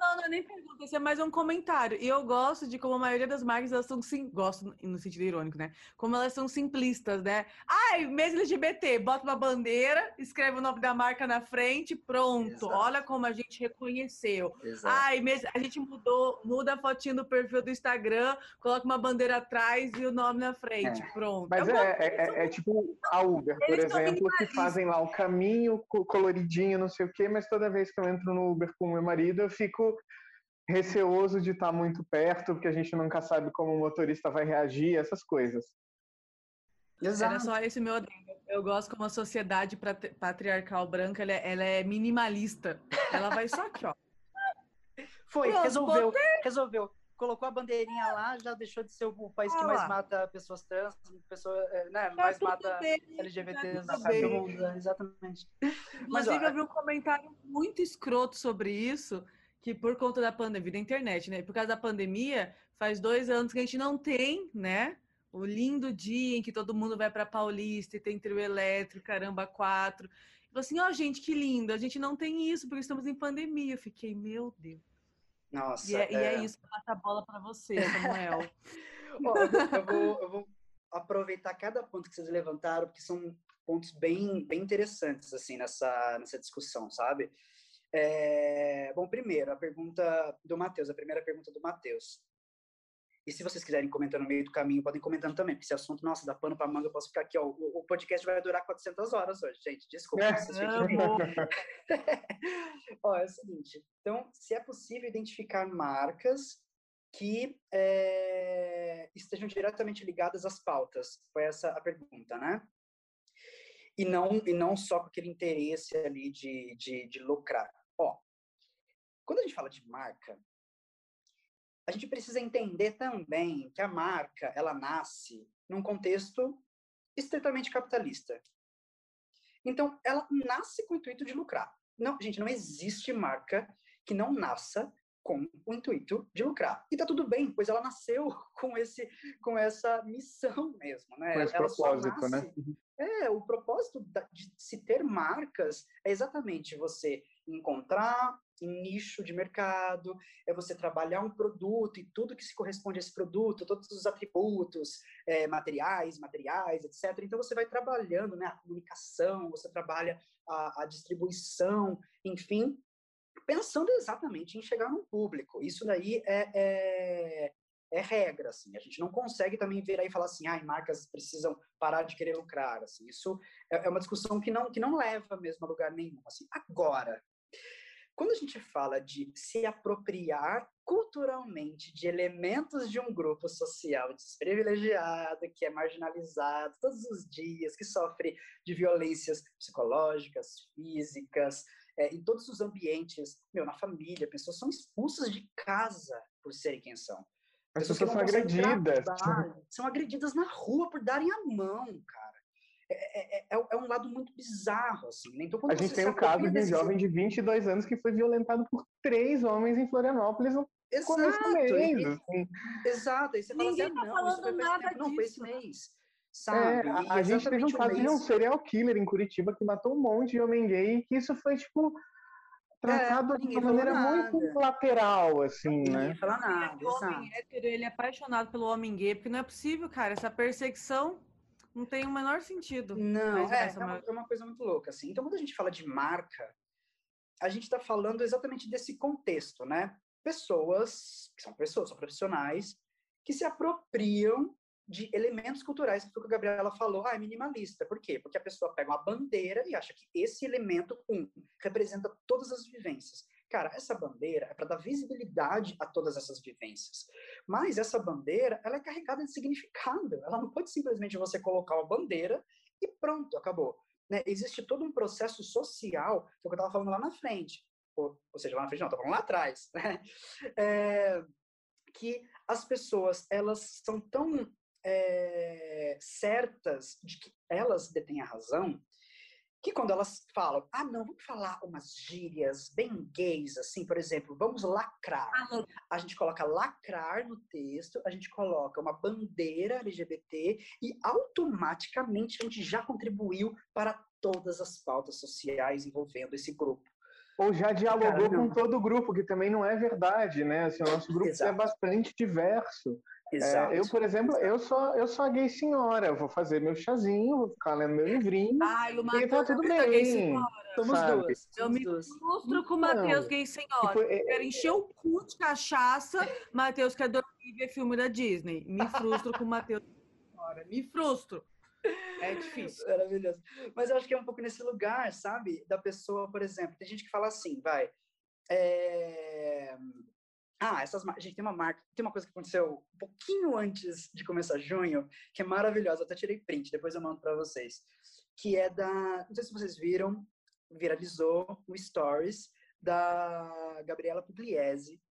não, não é nem pergunta, isso é mais um comentário. E eu gosto de como a maioria das marcas, elas são sim, gosto no sentido irônico, né? Como elas são simplistas, né? Ai, mês LGBT, bota uma bandeira, escreve o nome da marca na frente, pronto. Exato. Olha como a gente reconheceu. Exato. Ai, mês, a gente mudou, muda a fotinho do perfil do Instagram, coloca uma bandeira atrás e o nome na frente, é. pronto. Mas é, é, é, é, tipo a Uber, por exemplo, que fazem lá o caminho colorido coloridinho, não sei o quê, mas toda vez que eu entro no Uber com meu marido, eu fico receoso de estar muito perto, porque a gente nunca sabe como o motorista vai reagir, essas coisas. Exato. Era só esse meu Eu gosto como a sociedade patriarcal branca, ela é, ela é minimalista. Ela vai só aqui, ó. Foi, Pronto, resolveu, botei... resolveu colocou a bandeirinha lá, já deixou de ser o país que mais mata pessoas trans, pessoa, é, né, tá mais mata bem, LGBTs tá do mundo. Exatamente. Inclusive, Mas, ó, eu vi um comentário muito escroto sobre isso, que por conta da pandemia, da internet, né? Por causa da pandemia, faz dois anos que a gente não tem, né? O lindo dia em que todo mundo vai para Paulista e tem trio elétrico, caramba, quatro. Falei assim, ó, oh, gente, que lindo. A gente não tem isso porque estamos em pandemia. Eu fiquei, meu Deus. Nossa. E é, é... E é isso, passa a bola para você, Samuel. Vou, eu, vou, eu, vou, aproveitar cada ponto que vocês levantaram, porque são pontos bem, bem interessantes, assim, nessa, nessa discussão, sabe? É, bom, primeiro, a pergunta do Matheus, a primeira pergunta do Matheus. E se vocês quiserem comentar no meio do caminho, podem comentando também, porque esse assunto, nossa, dá pano para manga, eu posso ficar aqui, ó. O, o, podcast vai durar 400 horas hoje, gente. Desculpa. É, vocês ó, é o seguinte. Então, se é possível identificar marcas que é, estejam diretamente ligadas às pautas? Foi essa a pergunta, né? E não, e não só com aquele interesse ali de, de, de lucrar. Ó, quando a gente fala de marca, a gente precisa entender também que a marca ela nasce num contexto estritamente capitalista. Então, ela nasce com o intuito de lucrar. Não, gente, não existe marca que não nasça com o intuito de lucrar. E tá tudo bem, pois ela nasceu com esse com essa missão mesmo, né? Com esse ela propósito, né? nasce, né? É, o propósito de se ter marcas é exatamente você encontrar em nicho de mercado, é você trabalhar um produto e tudo que se corresponde a esse produto, todos os atributos, é, materiais, materiais, etc. Então você vai trabalhando né, a comunicação, você trabalha a, a distribuição, enfim, pensando exatamente em chegar no público. Isso daí é, é, é, regra, assim. A gente não consegue também ver aí e falar assim, ah, marcas precisam parar de querer lucrar, assim. Isso é, é uma discussão que não, que não leva mesmo a lugar nenhum, assim. Agora, quando a gente fala de se apropriar culturalmente de elementos de um grupo social desprivilegiado, que é marginalizado todos os dias, que sofre de violências psicológicas, físicas, é, em todos os ambientes, meu, na família, pessoas são expulsas de casa por serem quem são. As pessoas, são agredidas. são agredidas na rua por darem a mão, cara. É, é, é, é um lado muito bizarro, assim. Né? Então, a gente tem o caso de um jovem de 22 anos que foi violentado por três homens em Florianópolis no exato, começo do mês. E, assim. Exato, aí você fala Ninguém assim, ah, tá não, isso foi nada tempo. Não, foi esse mês. Sabe? É, a, a gente teve um caso de um serial killer em Curitiba que matou um monte de homem gay, que isso foi, tipo, tratado é, de uma maneira nada. muito lateral, assim, ninguém né? Fala nada, o homem hétero, ele é apaixonado pelo homem gay, porque não é possível, cara, essa perseguição não tem o menor sentido. Não, é, é uma, é uma coisa muito louca, assim. Então, quando a gente fala de marca, a gente está falando exatamente desse contexto, né? Pessoas, que são pessoas, são profissionais, que se apropriam de elementos culturais, que foi o que a Gabriela falou, ah, é minimalista. Por quê? Porque a pessoa pega uma bandeira e acha que esse elemento, um, representa todas as vivências. Cara, essa bandeira é para dar visibilidade a todas essas vivências. Mas essa bandeira, ela é carregada de significado. Ela não pode simplesmente você colocar uma bandeira e pronto, acabou. Né? Existe todo um processo social, que é eu estava falando lá na frente. Ou, ou seja, lá na frente não, estou falando lá atrás. Né? É, que as pessoas, elas são tão é, certas de que elas detêm a razão, que quando elas falam, ah, não, vamos falar umas gírias bem gays, assim, por exemplo, vamos lacrar. A gente coloca lacrar no texto, a gente coloca uma bandeira LGBT e automaticamente a gente já contribuiu para todas as pautas sociais envolvendo esse grupo. Ou já dialogou Cara, com todo o grupo, que também não é verdade, né? Assim, o nosso grupo é Exato. é bastante diverso. É, eu, por exemplo, eu sou, eu sou a gay senhora. Eu vou fazer meu chazinho, vou ficar lendo meu livrinho. Ai, o Matheus e tá tudo bem. Somos sabe? duas. Eu me frustro com o Matheus gay senhora. Tipo, é... Quero encher o cu de cachaça. Matheus quer dormir e ver filme da Disney. Me frustro com o Matheus senhora. Me frustro. É difícil. Maravilhoso. Mas eu acho que é um pouco nesse lugar, sabe? Da pessoa, por exemplo, tem gente que fala assim, vai. É ah, essas a gente tem uma marca, tem uma coisa que aconteceu um pouquinho antes de começar junho, que é maravilhosa, até tirei print, depois eu mando para vocês, que é da, não sei se vocês viram, viralizou o stories da Gabriela Pugliese.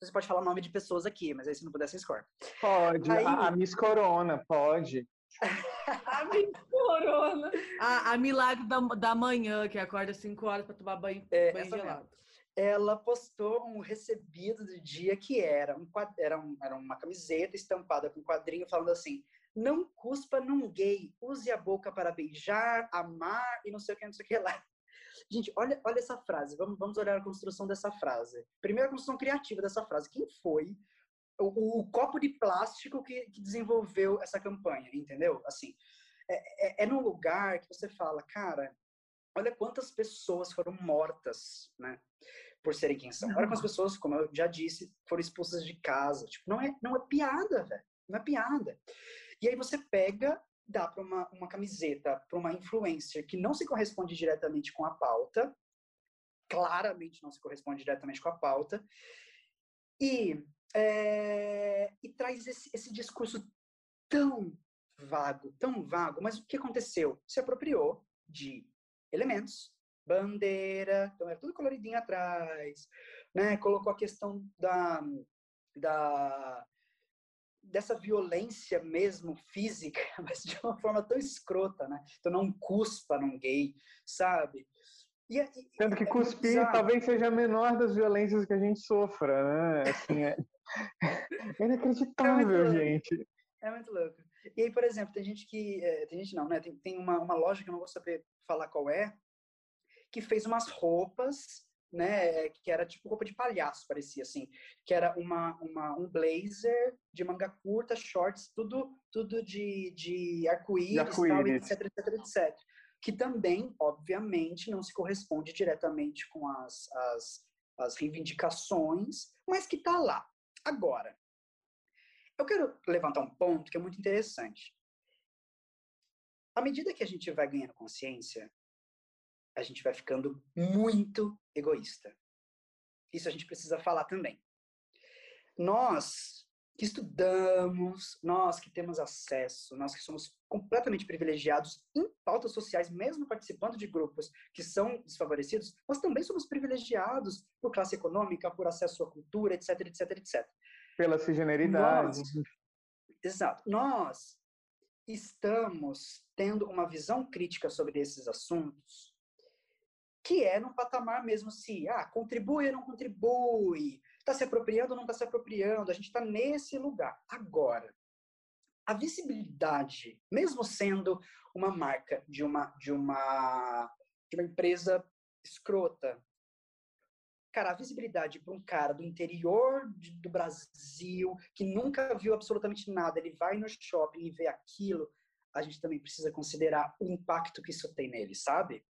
Você pode falar o nome de pessoas aqui, mas aí se não puder, você escolhe. Pode, aí... a, a Miss Corona, pode. a Miss Corona. A, a Milagre da, da manhã, que acorda às 5 horas para tomar banho, é, banho gelado. Mesmo ela postou um recebido do dia que era, um, era, um, era uma camiseta estampada com um quadrinho falando assim: não cuspa num gay, use a boca para beijar, amar e não sei o que, não sei o que lá. Gente, olha, olha essa frase, vamos, vamos olhar a construção dessa frase. Primeiro, a construção criativa dessa frase. Quem foi o, o copo de plástico que, que, desenvolveu essa campanha, entendeu? Assim, é, é, é num lugar que você fala, cara, olha quantas pessoas foram mortas, né? Por serem quem são. Olha quantas pessoas, como eu já disse, foram expulsas de casa. Tipo, não é, não é piada, velho. Não é piada. E aí você pega, dá para uma, uma camiseta para uma influencer que não se corresponde diretamente com a pauta, claramente não se corresponde diretamente com a pauta, e, é, e traz esse, esse discurso tão vago, tão vago, mas o que aconteceu? Se apropriou de elementos, bandeira, então era tudo coloridinho atrás, né? Colocou a questão da, da dessa violência mesmo física, mas de uma forma tão escrota, né? Então não cuspa num gay, sabe? E, e, Sendo que é cuspir talvez seja a menor das violências que a gente sofra, né? Assim, é, é inacreditável, é gente. É muito louco. E aí, por exemplo, tem gente que. É, tem gente não, né? Tem, tem uma, uma loja que eu não vou saber falar qual é, que fez umas roupas né? Que era tipo roupa de palhaço, parecia assim. Que era uma, uma, um blazer de manga curta, shorts, tudo, tudo de, de arco-íris, arco etc, etc, etc. Que também, obviamente, não se corresponde diretamente com as, as, as reivindicações, mas que está lá. Agora, eu quero levantar um ponto que é muito interessante. À medida que a gente vai ganhando consciência, a gente vai ficando muito egoísta. Isso a gente precisa falar também. Nós que estudamos, nós que temos acesso, nós que somos completamente privilegiados em pautas sociais, mesmo participando de grupos que são desfavorecidos, nós também somos privilegiados por classe econômica, por acesso à cultura, etc, etc, etc. Pela cisgeneridade. Exato. Nós estamos tendo uma visão crítica sobre esses assuntos que é num patamar mesmo se, ah, contribui ou não contribui, está se apropriando ou não está se apropriando, a gente está nesse lugar. Agora, a visibilidade, mesmo sendo uma marca de uma, de uma, de uma empresa escrota, cara, a visibilidade para um cara do interior de, do Brasil, que nunca viu absolutamente nada, ele vai no shopping e vê aquilo, a gente também precisa considerar o impacto que isso tem nele, sabe?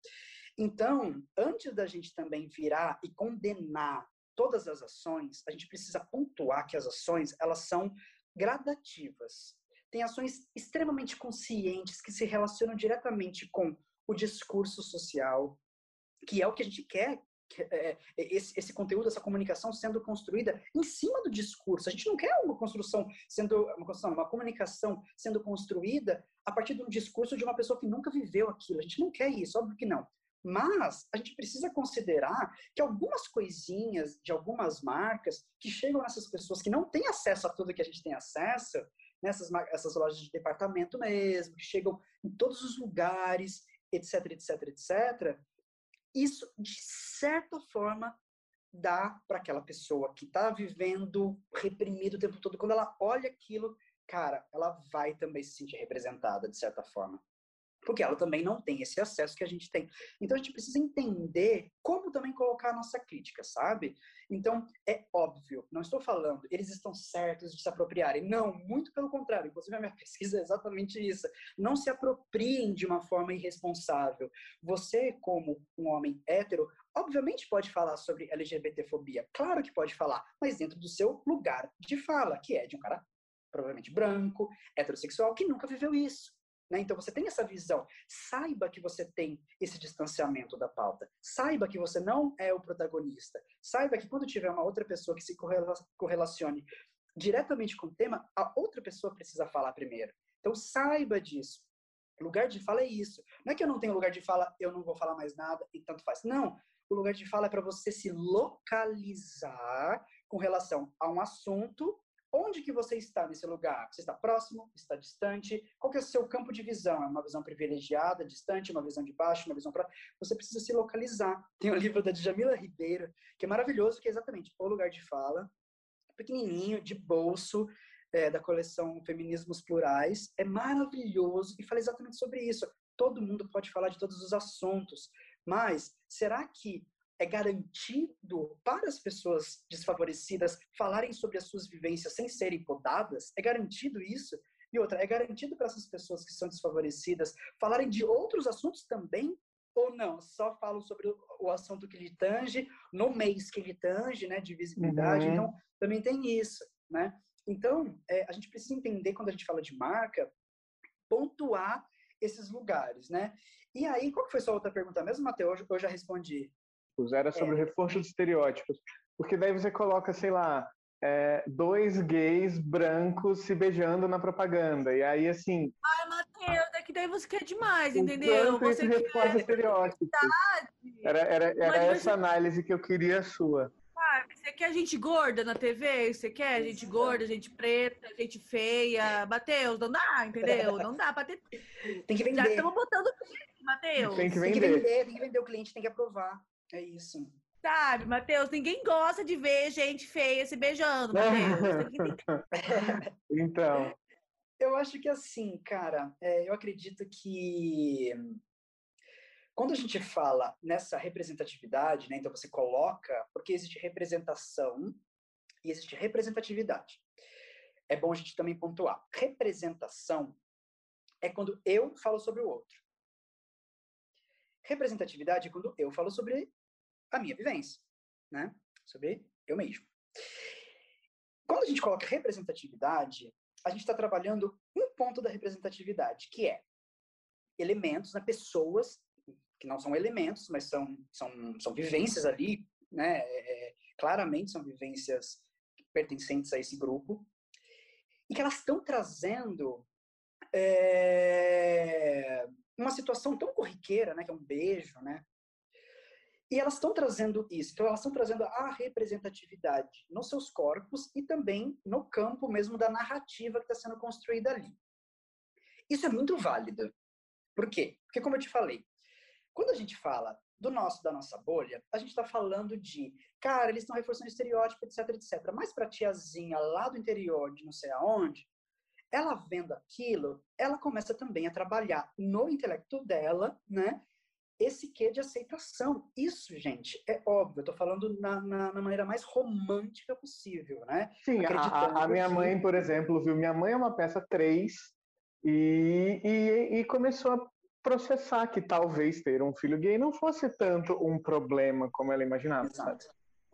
Então, antes da gente também virar e condenar todas as ações, a gente precisa pontuar que as ações, elas são gradativas. Tem ações extremamente conscientes que se relacionam diretamente com o discurso social, que é o que a gente quer esse, esse, conteúdo, essa comunicação sendo construída em cima do discurso. A gente não quer uma construção sendo uma construção, uma comunicação sendo construída a partir de um discurso de uma pessoa que nunca viveu aquilo. A gente não quer isso, óbvio que não. Mas a gente precisa considerar que algumas coisinhas de algumas marcas que chegam nessas pessoas que não têm acesso a tudo que a gente tem acesso, nessas essas lojas de departamento mesmo, que chegam em todos os lugares, etc, etc, etc. Isso, de certa forma, dá para aquela pessoa que está vivendo reprimido o tempo todo, quando ela olha aquilo, cara, ela vai também se sentir representada, de certa forma porque ela também não tem esse acesso que a gente tem. Então a gente precisa entender como também colocar a nossa crítica, sabe? Então é óbvio, não estou falando eles estão certos de se apropriarem, não, muito pelo contrário. Inclusive a minha pesquisa é exatamente isso. Não se apropriem de uma forma irresponsável. Você como um homem hétero, obviamente pode falar sobre LGBTfobia, claro que pode falar, mas dentro do seu lugar de fala, que é de um cara provavelmente branco, heterossexual, que nunca viveu isso. Né? Então, você tem essa visão. Saiba que você tem esse distanciamento da pauta. Saiba que você não é o protagonista. Saiba que quando tiver uma outra pessoa que se correlacione diretamente com o tema, a outra pessoa precisa falar primeiro. Então, saiba disso. Lugar de fala é isso. Não é que eu não tenho lugar de fala, eu não vou falar mais nada e tanto faz. Não. O lugar de fala é para você se localizar com relação a um assunto Onde que você está nesse lugar? Você está próximo? Está distante? Qual que é o seu campo de visão? É uma visão privilegiada, distante, uma visão de baixo, uma visão para... Você precisa se localizar. Tem o um livro da Djamila Ribeiro, que é maravilhoso, que é exatamente o lugar de fala, pequenininho, de bolso, é, da coleção Feminismos Plurais. É maravilhoso e fala exatamente sobre isso. Todo mundo pode falar de todos os assuntos, mas será que é garantido para as pessoas desfavorecidas falarem sobre as suas vivências sem serem podadas? É garantido isso? E outra, é garantido para essas pessoas que são desfavorecidas falarem de outros assuntos também? Ou não? Só falam sobre o, assunto que lhe tange, no mês que lhe tange, né, de visibilidade. Uhum. Então, também tem isso, né? Então, é, a gente precisa entender, quando a gente fala de marca, pontuar esses lugares, né? E aí, qual que foi sua outra pergunta mesmo, Matheus? Eu já respondi era sobre é. o reforço de estereótipos. Porque daí você coloca, sei lá, é, dois gays brancos se beijando na propaganda. E aí, assim. Ai, Matheus, é que daí você quer demais, entendeu? Você quer reforça estereótipos. Era, era, era essa você... análise que eu queria sua. Ah, você quer gente gorda na TV? Você quer gente gorda, gente preta, gente feia? Matheus, não dá, entendeu? Não dá pra ter. Tem que vender. Já estamos botando Matheus. Tem que vender. Tem que vender, tem que vender. O cliente tem que aprovar. É isso. Sabe, Matheus, ninguém gosta de ver gente feia se beijando, Matheus. então. Eu acho que assim, cara, é, eu acredito que Quando a gente fala nessa representatividade, né, então você coloca, porque existe representação e existe representatividade. É bom a gente também pontuar. Representação é quando eu falo sobre o outro. Representatividade é quando eu falo sobre a minha vivência, né? Sobre eu mesmo. Quando a gente coloca representatividade, a gente está trabalhando um ponto da representatividade, que é elementos, né, pessoas que não são elementos, mas são, são, são vivências ali, né? É, é claramente são vivências pertencentes a esse grupo, e que elas estão trazendo é, uma situação tão corriqueira, né, que é um beijo, né? E elas estão trazendo isso, então elas estão trazendo a representatividade nos seus corpos e também no campo mesmo da narrativa que está sendo construída ali. Isso é muito válido. Por quê? Porque, como eu te falei, quando a gente fala do nosso, da nossa bolha, a gente está falando de, cara, eles estão reforçando estereótipo, etc, etc. Mas para tiazinha lá do interior, de não sei aonde, ela vendo aquilo, ela começa também a trabalhar no intelecto dela, né? Esse quê de aceitação. Isso, gente, é óbvio. Eu tô falando na, na, na maneira mais romântica possível, né? Sim, a, a, minha que... mãe, por exemplo, viu? Minha mãe é uma peça 3 e, e, e começou a processar que talvez ter um filho gay não fosse tanto um problema como ela imaginava. Exato.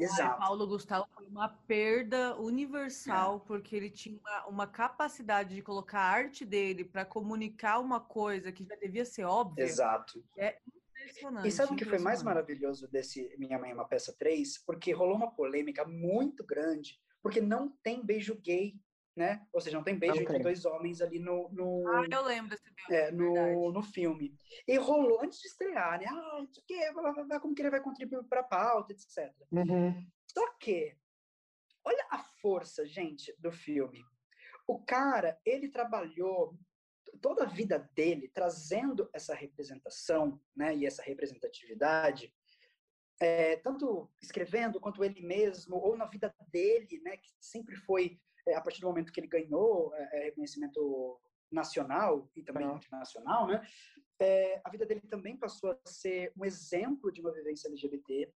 Exato. Paulo Gustavo foi uma perda universal, é. porque ele tinha uma, uma, capacidade de colocar a arte dele para comunicar uma coisa que já devia ser óbvia. Exato. É impressionante. E sabe o que foi mais maravilhoso desse Minha Mãe é uma Peça 3? Porque rolou uma polêmica muito grande, porque não tem beijo gay né? Ou seja, não tem beijo não entre dois homens ali no, no. Ah, eu lembro desse filme. É, no, no filme. E rolou antes de estrear, né? Ah, isso aqui, como que ele vai contribuir para a pauta, etc. Uhum. Só que, olha a força, gente, do filme. O cara, ele trabalhou toda a vida dele trazendo essa representação, né? E essa representatividade. É, tanto escrevendo quanto ele mesmo, ou na vida dele, né, que sempre foi é, a partir do momento que ele ganhou é, é reconhecimento nacional e também internacional, né? É, a vida dele também passou a ser um exemplo de uma vivência LGBT.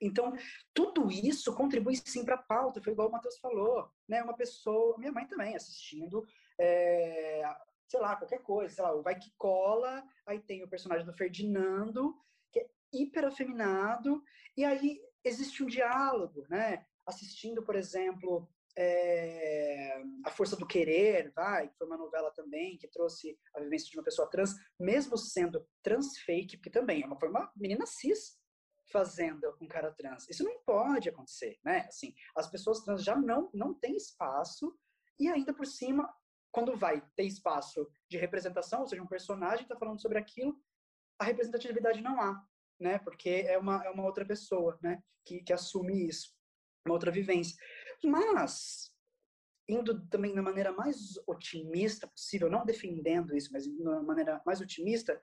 Então, tudo isso contribui sim para a pauta, foi igual o Matheus falou, né? Uma pessoa, minha mãe também, assistindo, é, sei lá, qualquer coisa, sei lá, o Vai Que Cola, aí tem o personagem do Ferdinando, que é hiper afeminado, e aí existe um diálogo, né? Assistindo, por exemplo, é, A Força do Querer, vai, que foi uma novela também que trouxe a vivência de uma pessoa trans, mesmo sendo trans fake, porque também é uma, foi uma menina cis fazendo um cara trans. Isso não pode acontecer, né? Assim, as pessoas trans já não não têm espaço e ainda por cima, quando vai ter espaço de representação, ou seja, um personagem está falando sobre aquilo, a representatividade não há, né? Porque é uma, é uma outra pessoa, né? Que, que assume isso, uma outra vivência. Mas, indo também da maneira mais otimista possível, não defendendo isso, mas de uma maneira mais otimista,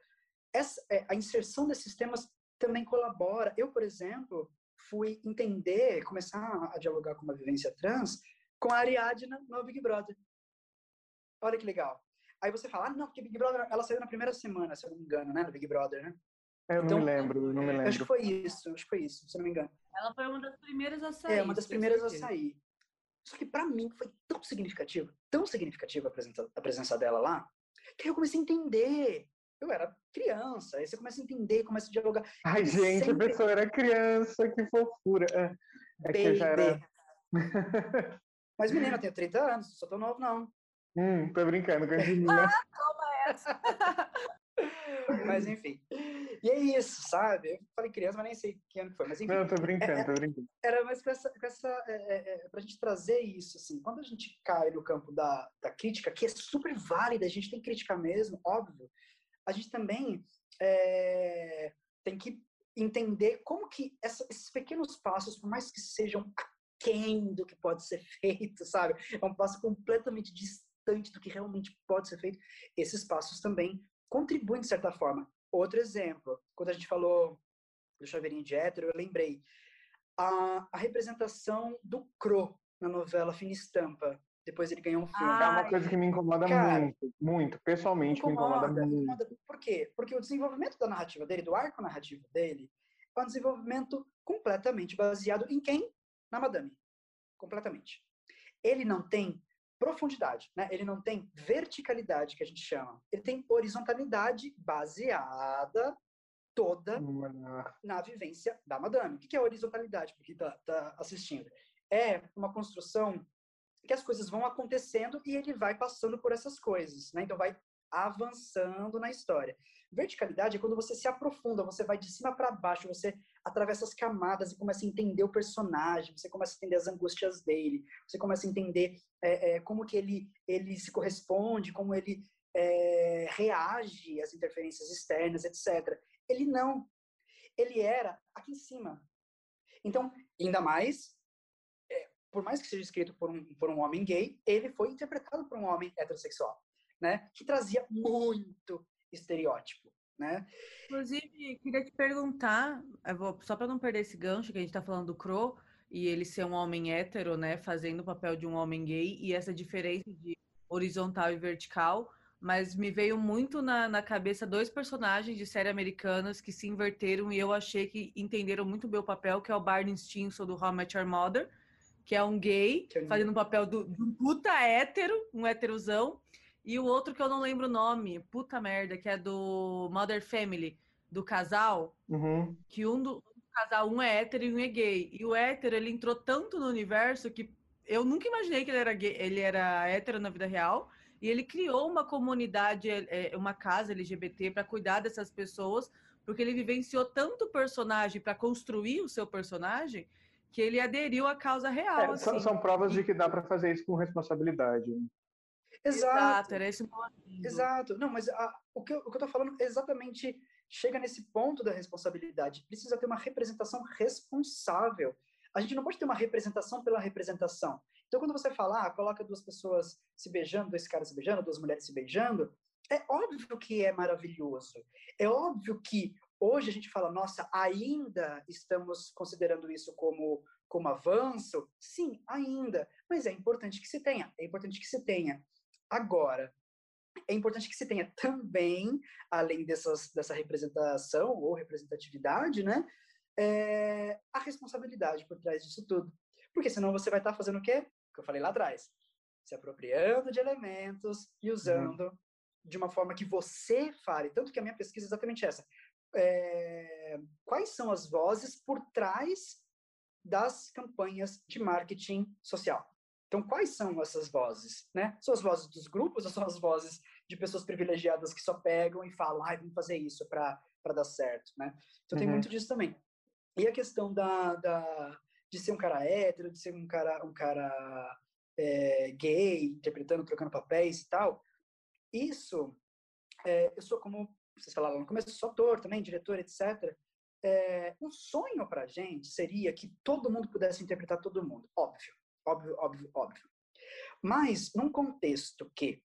essa, é, a inserção desses temas também colabora. Eu, por exemplo, fui entender, começar a dialogar com uma vivência trans com a Ariadna no Big Brother. Olha que legal. Aí você fala, ah, não, porque Big Brother, ela saiu na primeira semana, se eu não me engano, né, no Big Brother, né? É, eu então, não me lembro, não me lembro. Acho que foi isso, acho que foi isso, se eu não me engano. Ela foi uma das primeiras a sair. É, uma das primeiras a sair. Só que para mim foi tão significativo, tão significativa a presença, a presença dela lá, que eu comecei a entender. Eu era criança, aí você começa a entender, começa a dialogar. Ai, gente, sempre... a pessoa era criança, que fofura. É, é que já era. Mas, menina, eu tenho 30 anos, só tô novo, não. Hum, tô brincando com a menina. Ah, toma essa! Mas, enfim. E é isso, sabe? Eu falei criança, mas nem sei que ano foi. Mas enfim. Não, tô brincando, é, tô brincando. Era mais com essa. Com essa é, é, é, pra gente trazer isso, assim. Quando a gente cai no campo da, da crítica, que é super válida, a gente tem que criticar mesmo, óbvio. A gente também é, tem que entender como que essa, esses pequenos passos, por mais que sejam aquém do que pode ser feito, sabe? É um passo completamente distante do que realmente pode ser feito. Esses passos também contribuem de certa forma. Outro exemplo, quando a gente falou do chaveirinho de hétero, eu lembrei a, a representação do Cro na novela Fina Estampa. depois ele ganhou um filme. é uma coisa que me incomoda Cara, muito, muito. Pessoalmente me incomoda, me incomoda muito. Incomoda. Por quê? Porque o desenvolvimento da narrativa dele, do arco narrativo dele, é um desenvolvimento completamente baseado em quem? Na Madame. Completamente. Ele não tem profundidade, né? Ele não tem verticalidade, que a gente chama. Ele tem horizontalidade baseada toda na vivência da Madame. O que é horizontalidade, porque está tá assistindo? É uma construção que as coisas vão acontecendo e ele vai passando por essas coisas, né? Então vai avançando na história. Verticalidade é quando você se aprofunda, você vai de cima para baixo, você atravessa as camadas e começa a entender o personagem, você começa a entender as angústias dele, você começa a entender é, é, como que ele, ele se corresponde, como ele é, reage às interferências externas, etc. Ele não. Ele era aqui em cima. Então, ainda mais, é, por mais que seja escrito por um, por um homem gay, ele foi interpretado por um homem heterossexual, né? Que trazia muito estereótipo, né? Inclusive, queria te perguntar, vou, só para não perder esse gancho que a gente está falando do Crow e ele ser um homem hétero, né, fazendo o papel de um homem gay e essa diferença de horizontal e vertical, mas me veio muito na, na cabeça dois personagens de série americanas que se inverteram e eu achei que entenderam muito bem o papel, que é o Barney Stinson do How I Met Your Mother, que é um gay fazendo o papel do, de um puta hétero, um héterozão, e o outro que eu não lembro o nome, puta merda, que é do Mother Family, do casal, uhum. que um do, casal, um é hétero e um é gay. E o hétero, ele entrou tanto no universo que eu nunca imaginei que ele era gay, ele era hétero na vida real. E ele criou uma comunidade, é, uma casa LGBT para cuidar dessas pessoas, porque ele vivenciou tanto personagem para construir o seu personagem que ele aderiu à causa real. É, assim. são, são, provas de que dá para fazer isso com responsabilidade. Exato, Exato era esse Exato. Não, mas a, o, que eu, o que eu tô falando exatamente chega nesse ponto da responsabilidade. Precisa ter uma representação responsável. A gente não pode ter uma representação pela representação. Então, quando você fala, ah, coloca duas pessoas se beijando, dois caras se beijando, duas mulheres se beijando, é óbvio que é maravilhoso. É óbvio que hoje a gente fala, nossa, ainda estamos considerando isso como, como avanço. Sim, ainda. Mas é importante que se tenha. É importante que se tenha. Agora, é importante que se tenha também, além dessas, dessa representação ou representatividade, né, é, a responsabilidade por trás disso tudo. Porque senão você vai estar fazendo o quê? O que eu falei lá atrás. Se apropriando de elementos e uhum. usando uhum. de uma forma que você fale. Tanto que a minha pesquisa é exatamente essa. É, quais são as vozes por trás das campanhas de marketing social? Então, quais são essas vozes? Né? São as vozes dos grupos ou são as vozes de pessoas privilegiadas que só pegam e falam, ah, vamos fazer isso para dar certo, né? Então, uhum. tem muito disso também. E a questão da, da, de ser um cara hétero, de ser um cara, um cara é, gay, interpretando, trocando papéis e tal, isso, é, eu sou como vocês falaram no começo, sou ator também, diretor, etc. É, um sonho para gente seria que todo mundo pudesse interpretar todo mundo, óbvio. Óbvio, óbvio, óbvio. Mas num contexto que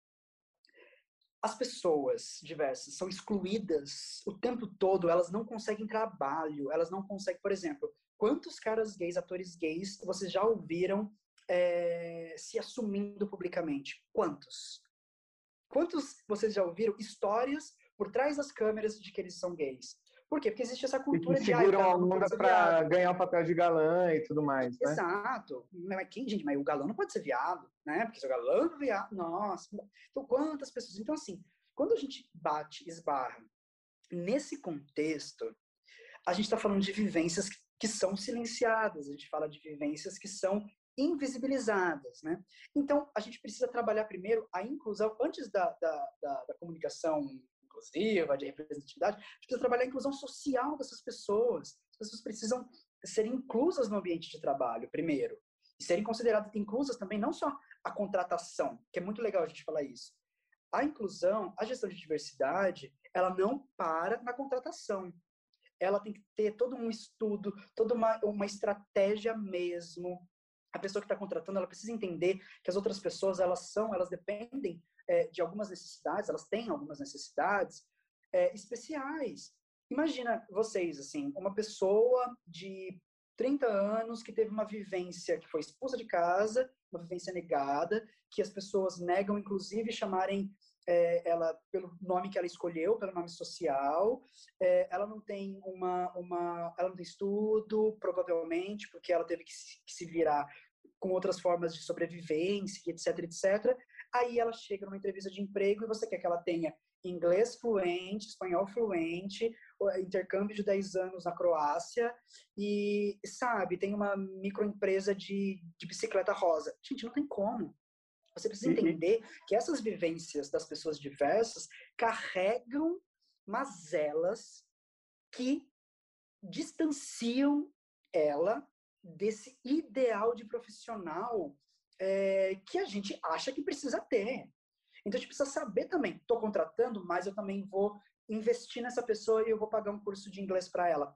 as pessoas diversas são excluídas o tempo todo, elas não conseguem trabalho, elas não conseguem, por exemplo, quantos caras gays, atores gays, vocês já ouviram é, se assumindo publicamente? Quantos? Quantos vocês já ouviram histórias por trás das câmeras de que eles são gays? Por quê? Porque existe essa cultura de... seguram a onda para ganhar o papel de galã e tudo mais, né? Exato. Mas quem, gente, mas o galã não pode ser viado, né? Porque se o galã é viado, nossa. Então, quantas pessoas... Então, assim, quando a gente bate, esbarra nesse contexto, a gente está falando de vivências que são silenciadas, a gente fala de vivências que são invisibilizadas, né? Então, a gente precisa trabalhar primeiro a inclusão, antes da, da, da, da comunicação inclusiva, de representatividade, a gente precisa trabalhar a inclusão social dessas pessoas. As pessoas precisam ser inclusas no ambiente de trabalho, primeiro. E serem consideradas inclusas também, não só a contratação, que é muito legal a gente falar isso. A inclusão, a gestão de diversidade, ela não para na contratação. Ela tem que ter todo um estudo, toda uma, uma estratégia mesmo. A pessoa que está contratando, ela precisa entender que as outras pessoas, elas são, elas dependem é, de algumas necessidades, elas têm algumas necessidades é, especiais. Imagina vocês, assim, uma pessoa de 30 anos, que teve uma vivência que foi expulsa de casa, uma vivência negada, que as pessoas negam, inclusive, chamarem é, ela pelo nome que ela escolheu, pelo nome social. É, ela não tem uma, uma, ela não tem estudo, provavelmente, porque ela teve que se, que se virar com outras formas de sobrevivência, etc, etc. Aí ela chega numa entrevista de emprego e você quer que ela tenha inglês fluente, espanhol fluente, intercâmbio de 10 anos na Croácia e, sabe, tem uma microempresa de, de bicicleta rosa. Gente, não tem como. Você precisa entender que essas vivências das pessoas diversas carregam mazelas que distanciam ela desse ideal de profissional é, que a gente acha que precisa ter. Então a gente precisa saber também, estou contratando, mas eu também vou investir nessa pessoa e eu vou pagar um curso de inglês para ela,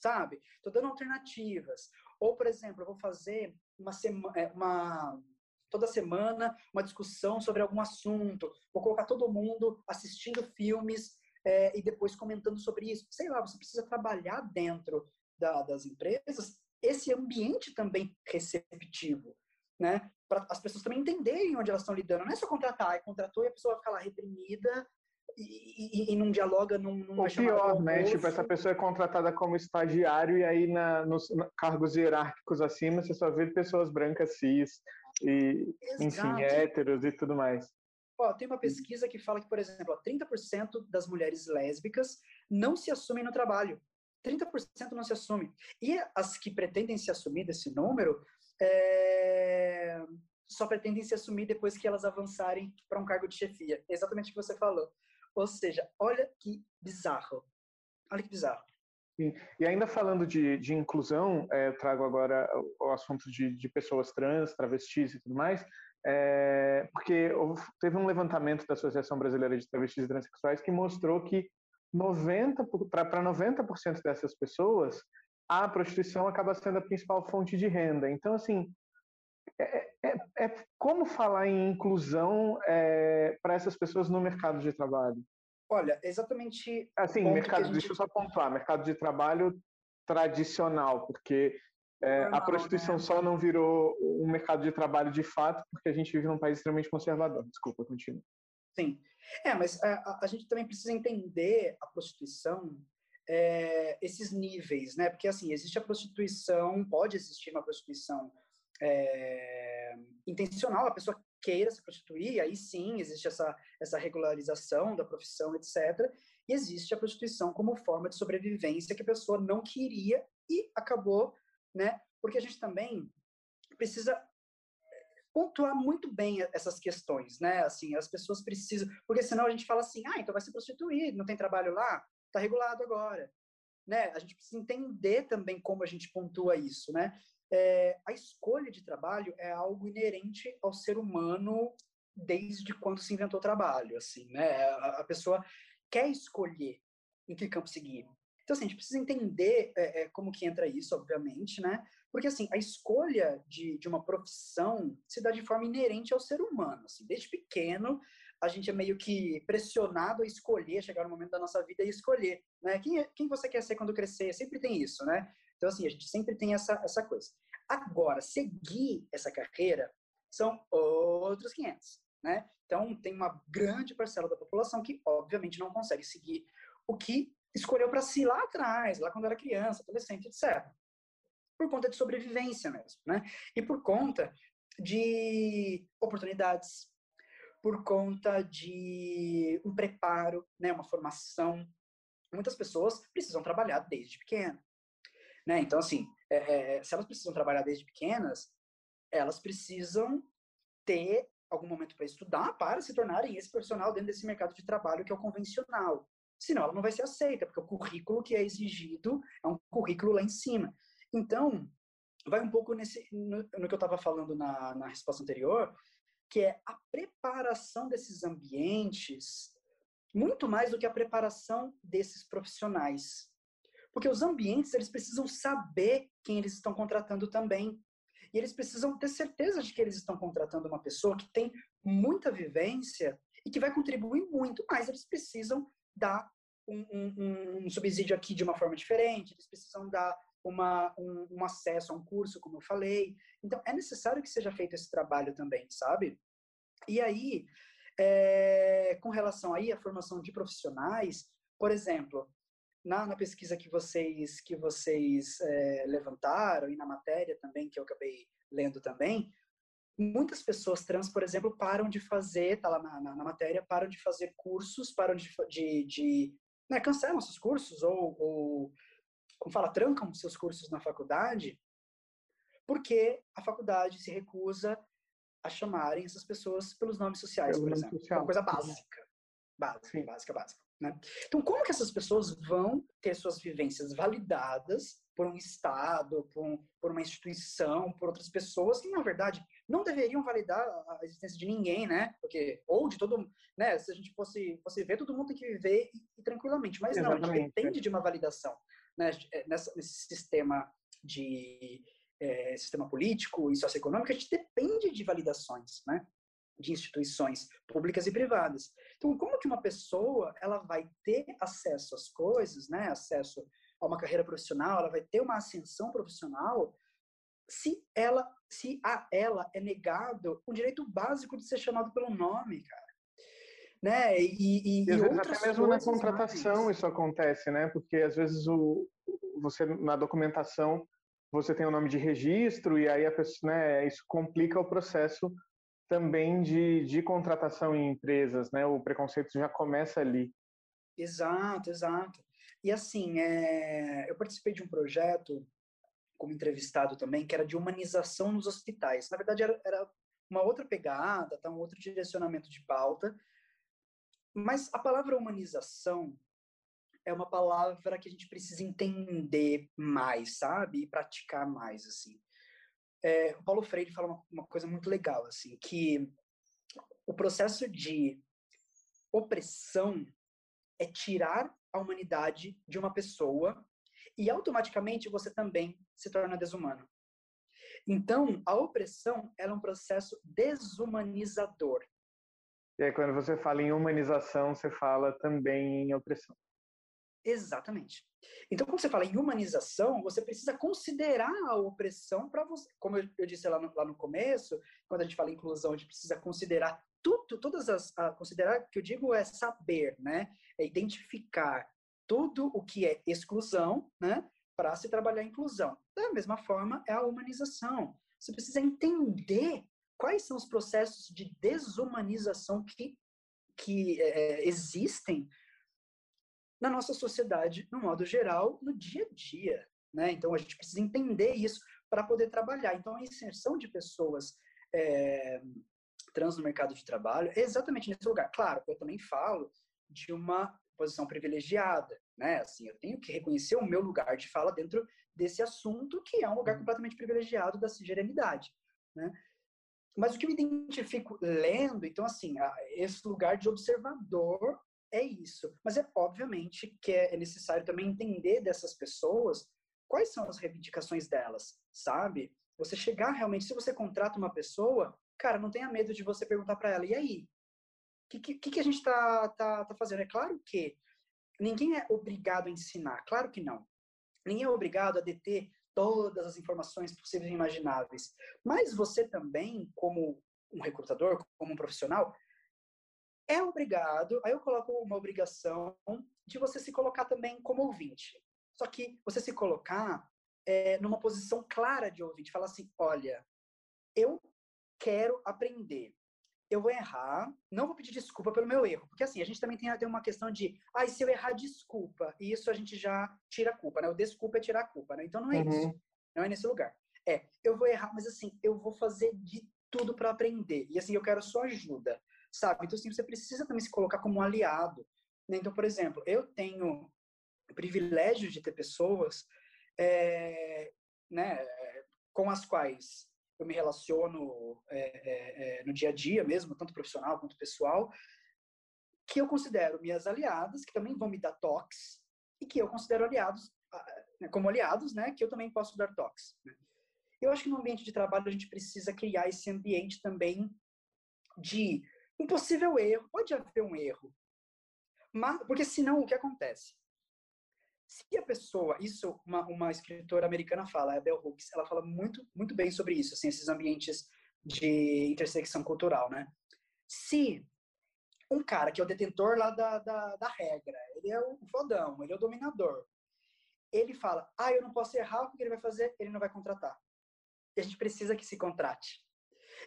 sabe? Estou dando alternativas. Ou, por exemplo, eu vou fazer uma, semana, é, uma toda semana uma discussão sobre algum assunto, vou colocar todo mundo assistindo filmes é, e depois comentando sobre isso. Sei lá, você precisa trabalhar dentro da, das empresas esse ambiente também receptivo, né? Para as pessoas também entenderem onde elas estão lidando. Não é só contratar, é contratou e a pessoa vai ficar lá reprimida e, e, e, não dialoga num, numa O pior, né? Tipo, essa pessoa é contratada como estagiário e aí na, nos cargos hierárquicos acima você só vê pessoas brancas cis, e, enfim, héteros e tudo mais. Ó, tem uma pesquisa que fala que, por exemplo, 30% das mulheres lésbicas não se assumem no trabalho. 30% não se assumem. E as que pretendem se assumir desse número é... só pretendem se assumir depois que elas avançarem para um cargo de chefia. Exatamente o que você falou. Ou seja, olha que bizarro. Olha que bizarro. Sim. E ainda falando de, de inclusão, é, trago agora o, o assunto de, de, pessoas trans, travestis e tudo mais, é, porque houve, teve um levantamento da Associação Brasileira de Travestis e Transsexuais que mostrou que 90 para 90% dessas pessoas a prostituição acaba sendo a principal fonte de renda. Então, assim, é, é, é como falar em inclusão é, para essas pessoas no mercado de trabalho? Olha, exatamente. Assim, mercado, gente... deixa eu só pontuar, mercado de trabalho tradicional, porque é, Normal, a prostituição né? só não virou um mercado de trabalho de fato, porque a gente vive num país extremamente conservador. Desculpa, continua. Sim. É, mas é, a, a, gente também precisa entender a prostituição, é, esses níveis, né? Porque, assim, existe a prostituição, pode existir uma prostituição é, intencional, a pessoa queira se prostituir, aí sim existe essa, essa regularização da profissão, etc. E existe a prostituição como forma de sobrevivência que a pessoa não queria e acabou, né? Porque a gente também precisa pontuar muito bem essas questões, né? Assim, as pessoas precisam, porque senão a gente fala assim, ah, então vai se prostituir, não tem trabalho lá, tá regulado agora, né? A gente precisa entender também como a gente pontua isso, né? é, a escolha de trabalho é algo inerente ao ser humano desde quando se inventou o trabalho, assim, né? A, a, pessoa quer escolher em que campo seguir. Então, assim, a gente precisa entender é, é, como que entra isso, obviamente, né? Porque, assim, a escolha de, de uma profissão se dá de forma inerente ao ser humano, assim, desde pequeno a gente é meio que pressionado a escolher, chegar no momento da nossa vida e escolher, né? Quem, é, quem você quer ser quando crescer? Sempre tem isso, né? Então, assim, a gente sempre tem essa, essa coisa. Agora, seguir essa carreira são outros 500, né? Então, tem uma grande parcela da população que, obviamente, não consegue seguir o que escolheu para si lá atrás, lá quando era criança, adolescente, etc. Por conta de sobrevivência mesmo, né? E por conta de oportunidades, por conta de um preparo, né? Uma formação. Muitas pessoas precisam trabalhar desde pequeno. Né? Então, assim, é, é, se elas precisam trabalhar desde pequenas, elas precisam ter algum momento para estudar para se tornarem esse profissional dentro desse mercado de trabalho que é o convencional. Senão ela não vai ser aceita, porque o currículo que é exigido é um currículo lá em cima. Então, vai um pouco nesse, no, no que eu estava falando na, na resposta anterior, que é a preparação desses ambientes, muito mais do que a preparação desses profissionais. Porque os ambientes, eles precisam saber quem eles estão contratando também. E eles precisam ter certeza de que eles estão contratando uma pessoa que tem muita vivência e que vai contribuir muito, mas eles precisam dar um, um, um subsídio aqui de uma forma diferente, eles precisam dar uma, um, um acesso a um curso, como eu falei. Então, é necessário que seja feito esse trabalho também, sabe? E aí, é, com relação aí à formação de profissionais, por exemplo, na, na pesquisa que vocês que vocês é, levantaram e na matéria também que eu acabei lendo também, muitas pessoas trans, por exemplo, param de fazer, tá lá na, na, na matéria, param de fazer cursos, param de, de, de né, cancelam seus cursos ou, ou, como fala, trancam seus cursos na faculdade, porque a faculdade se recusa a chamarem essas pessoas pelos nomes sociais, Pelo por exemplo. Social. Uma coisa básica. Básica, Sim. básica, básica. Né? Então, como que essas pessoas vão ter suas vivências validadas por um Estado, por, um, por, uma instituição, por outras pessoas que, na verdade, não deveriam validar a existência de ninguém, né? Porque, ou de todo né? Se a gente fosse, fosse ver, todo mundo tem que viver e, e tranquilamente. Mas Exatamente. não, a gente depende de uma validação. Né? É, nessa, nesse sistema de é, sistema político e socioeconômico, a gente depende de validações, né? de instituições públicas e privadas. Então, como que uma pessoa ela vai ter acesso às coisas, né, acesso a uma carreira profissional, ela vai ter uma ascensão profissional, se ela, se a ela é negado o direito básico de ser chamado pelo nome, cara. Né? E, e, e, e até mesmo na contratação mais. isso acontece, né? Porque às vezes o, você na documentação você tem o nome de registro e aí a pessoa, né, isso complica o processo também de, de contratação em empresas, né? O preconceito já começa ali. Exato, exato. E assim, é, eu participei de um projeto como entrevistado também, que era de humanização nos hospitais. Na verdade, era, era uma outra pegada, tá? um outro direcionamento de pauta. Mas a palavra humanização é uma palavra que a gente precisa entender mais, sabe? E praticar mais, assim é, o Paulo Freire fala uma, uma coisa muito legal, assim, que o processo de opressão é tirar a humanidade de uma pessoa e automaticamente você também se torna desumano. Então, a opressão é um processo desumanizador. E aí, quando você fala em humanização, você fala também em opressão. Exatamente. Então, quando você fala em humanização, você precisa considerar a opressão para você. Como eu, disse lá no, lá no começo, quando a gente fala em inclusão, a gente precisa considerar tudo, todas as. A, considerar, que eu digo, é saber, né? É identificar tudo o que é exclusão, né? Para se trabalhar inclusão. Da mesma forma, é a humanização. Você precisa entender quais são os processos de desumanização que, que é, existem na nossa sociedade, no modo geral, no dia a dia. Né? Então, a gente precisa entender isso para poder trabalhar. Então, a inserção de pessoas é, trans no mercado de trabalho é exatamente nesse lugar. Claro, eu também falo de uma posição privilegiada, né? Assim, eu tenho que reconhecer o meu lugar de fala dentro desse assunto, que é um lugar uhum. completamente privilegiado da cisgerenidade, né? Mas o que eu me identifico lendo, então, assim, esse lugar de observador é isso. Mas é obviamente que é necessário também entender dessas pessoas quais são as reivindicações delas, sabe? Você chegar realmente, se você contrata uma pessoa, cara, não tenha medo de você perguntar para ela, e aí? O que, que, a gente tá, tá, tá fazendo? É claro que ninguém é obrigado a ensinar, claro que não. Ninguém é obrigado a deter todas as informações possíveis e imagináveis. Mas você também, como um recrutador, como um profissional, é obrigado, aí eu coloco uma obrigação de você se colocar também como ouvinte. Só que você se colocar é, numa posição clara de ouvinte, falar assim, olha, eu quero aprender. Eu vou errar, não vou pedir desculpa pelo meu erro. Porque assim, a gente também tem, tem uma questão de, ah, se eu errar, desculpa. E isso a gente já tira a culpa, né? O desculpa é tirar a culpa, né? Então não é uhum. isso. Não é nesse lugar. É, eu vou errar, mas assim, eu vou fazer de tudo para aprender. E assim, eu quero sua ajuda sabe? Então, assim, você precisa também se colocar como um aliado. Né? Então, por exemplo, eu tenho o privilégio de ter pessoas é, né, com as quais eu me relaciono é, é, no dia a dia mesmo, tanto profissional quanto pessoal, que eu considero minhas aliadas, que também vão me dar toques, e que eu considero aliados, né, como aliados, né, que eu também posso dar toques. Né? Eu acho que no ambiente de trabalho a gente precisa criar esse ambiente também de um possível erro, pode haver um erro. Mas, porque senão o que acontece? Se a pessoa, isso uma, uma escritora americana fala, a Bell Hooks, ela fala muito, muito bem sobre isso, assim, esses ambientes de intersecção cultural, né? Se um cara que é o detentor lá da, da, da regra, ele é o fodão, ele é o dominador, ele fala, ah, eu não posso errar, o que ele vai fazer? Ele não vai contratar. E a gente precisa que se contrate.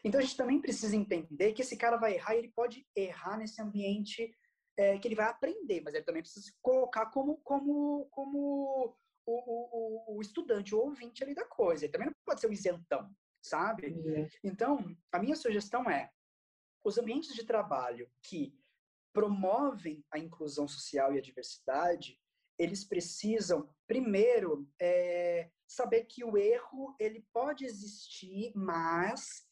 Então a gente também precisa entender que esse cara vai errar ele pode errar nesse ambiente é, que ele vai aprender, mas ele também precisa se colocar como, como, como o, o, o, estudante, o ouvinte ali da coisa. Ele também não pode ser um isentão, sabe? Uhum. Então, a minha sugestão é, os ambientes de trabalho que promovem a inclusão social e a diversidade, eles precisam, primeiro, é, saber que o erro ele pode existir, mas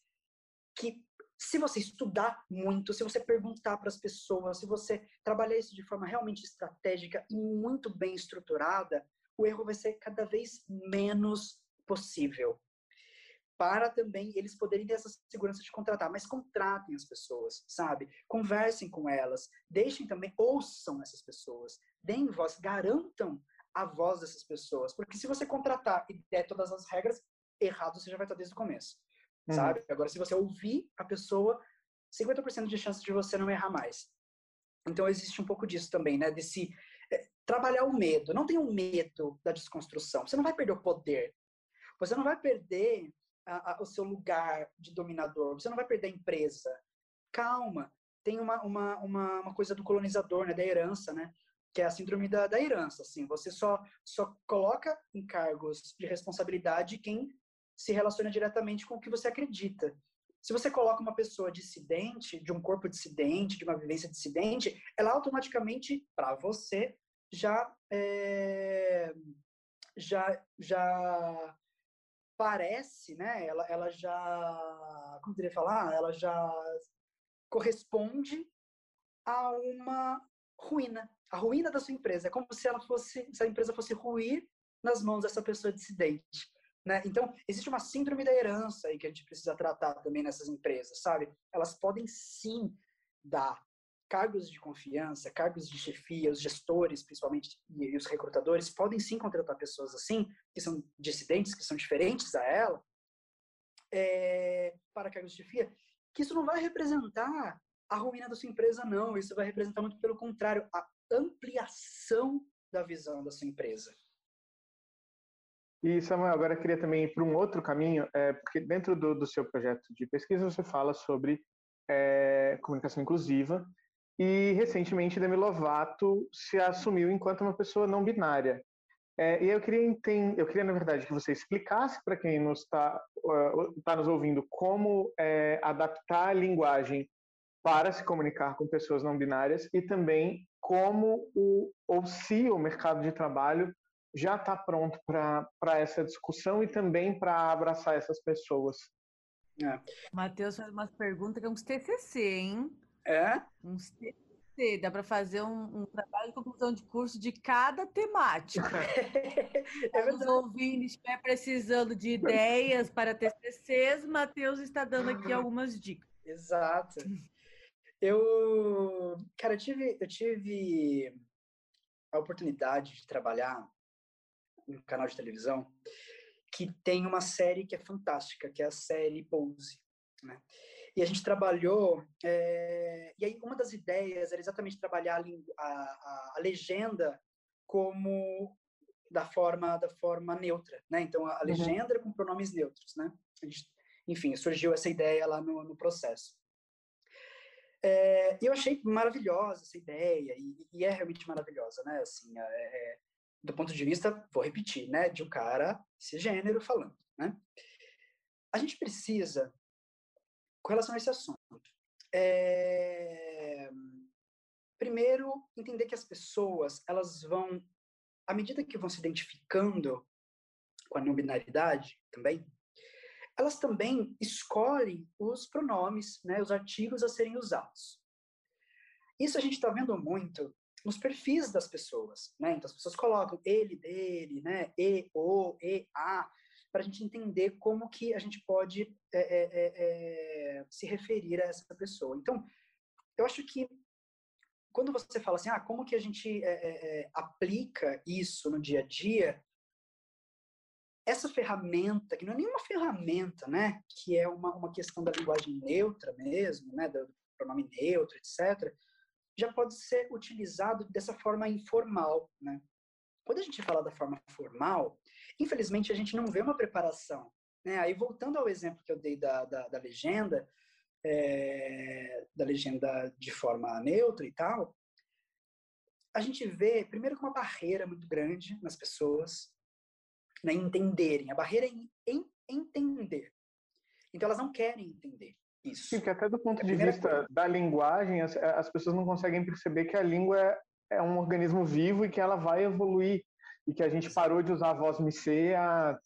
que se você estudar muito, se você perguntar para as pessoas, se você trabalhar isso de forma realmente estratégica e muito bem estruturada, o erro vai ser cada vez menos possível. Para também eles poderem ter essa segurança de contratar, mas contratem as pessoas, sabe? Conversem com elas, deixem também, ouçam essas pessoas, deem voz, garantam a voz dessas pessoas, porque se você contratar e der todas as regras, errado você já vai estar desde o começo uhum. sabe? Agora, se você ouvir a pessoa, 50% de chance de você não errar mais. Então, existe um pouco disso também, né? Desse é, trabalhar o medo. Não tenha um medo da desconstrução. Você não vai perder o poder. Você não vai perder a, a, o seu lugar de dominador. Você não vai perder a empresa. Calma. Tem uma, uma, uma, uma coisa do colonizador, né? Da herança, né? que é a síndrome da, da herança, assim, você só, só coloca em cargos de responsabilidade quem se relaciona diretamente com o que você acredita. Se você coloca uma pessoa dissidente, de um corpo dissidente, de uma vivência dissidente, ela automaticamente, para você, já, é, já, já parece, né? Ela, ela já, como eu falar, ela já corresponde a uma ruína, a ruína da sua empresa. É como se ela fosse, se a empresa fosse ruir nas mãos dessa pessoa dissidente. Né? Então, existe uma síndrome da herança aí que a gente precisa tratar também nessas empresas, sabe? Elas podem sim dar cargos de confiança, cargos de chefia, os gestores, principalmente, e os recrutadores, podem sim contratar pessoas assim, que são dissidentes, que são diferentes a ela, é, para cargos de chefia, que isso não vai representar a ruína da sua empresa, não. Isso vai representar muito pelo contrário, a ampliação da visão da sua empresa. E, Samuel, agora eu queria também ir para um outro caminho, é, porque dentro do, do, seu projeto de pesquisa você fala sobre é, comunicação inclusiva e, recentemente, Demi Lovato se assumiu enquanto uma pessoa não binária. É, e eu queria, entender, eu queria, na verdade, que você explicasse para quem nos está uh, tá nos ouvindo como é, adaptar a linguagem para se comunicar com pessoas não binárias e também como o, ou se o mercado de trabalho já está pronto para essa discussão e também para abraçar essas pessoas. É. Matheus faz umas perguntas que é uns TCC, hein? É? Uns TCC. Dá para fazer um, um, trabalho de conclusão de curso de cada temática. é Os ouvintes estiver precisando de ideias para TCCs, Matheus está dando aqui algumas dicas. Exato. Eu, cara, eu tive, eu tive a oportunidade de trabalhar um canal de televisão, que tem uma série que é fantástica, que é a série Pose. Né? E a gente trabalhou, é, e aí uma das ideias era exatamente trabalhar a, a, a, legenda como da forma da forma neutra, né? Então a, uhum. legenda uhum. com pronomes neutros, né? Gente, enfim, surgiu essa ideia lá no, no processo. É, e eu achei maravilhosa essa ideia, e, e, é realmente maravilhosa, né? Assim, é, é do ponto de vista, vou repetir, né, de um cara cisgênero falando, né? A gente precisa, com relação a esse assunto, é, primeiro entender que as pessoas, elas vão, à medida que vão se identificando com a não binaridade também, elas também escolhem os pronomes, né, os artigos a serem usados. Isso a gente está vendo muito nos perfis das pessoas, né? Então as pessoas colocam ele, dele, né? E, o, e, a, para a gente entender como que a gente pode é, é, é, é, se referir a essa pessoa. Então, eu acho que quando você fala assim, ah, como que a gente é, é, aplica isso no dia a dia, essa ferramenta, que não é nenhuma ferramenta, né, que é uma, uma questão da linguagem neutra mesmo, né, do pronome neutro, etc., já pode ser utilizado dessa forma informal, né. Quando a gente fala da forma formal, infelizmente a gente não vê uma preparação, né, aí voltando ao exemplo que eu dei da, da, da legenda, é, da legenda de forma neutra e tal, a gente vê, primeiro, que uma barreira muito grande nas pessoas, né, entenderem. A barreira é em, em entender. Então, elas não querem entender isso. Sim, que até do ponto é de vista coisa. da linguagem, as, as, pessoas não conseguem perceber que a língua é, é, um organismo vivo e que ela vai evoluir. E que a gente parou de usar a voz missê há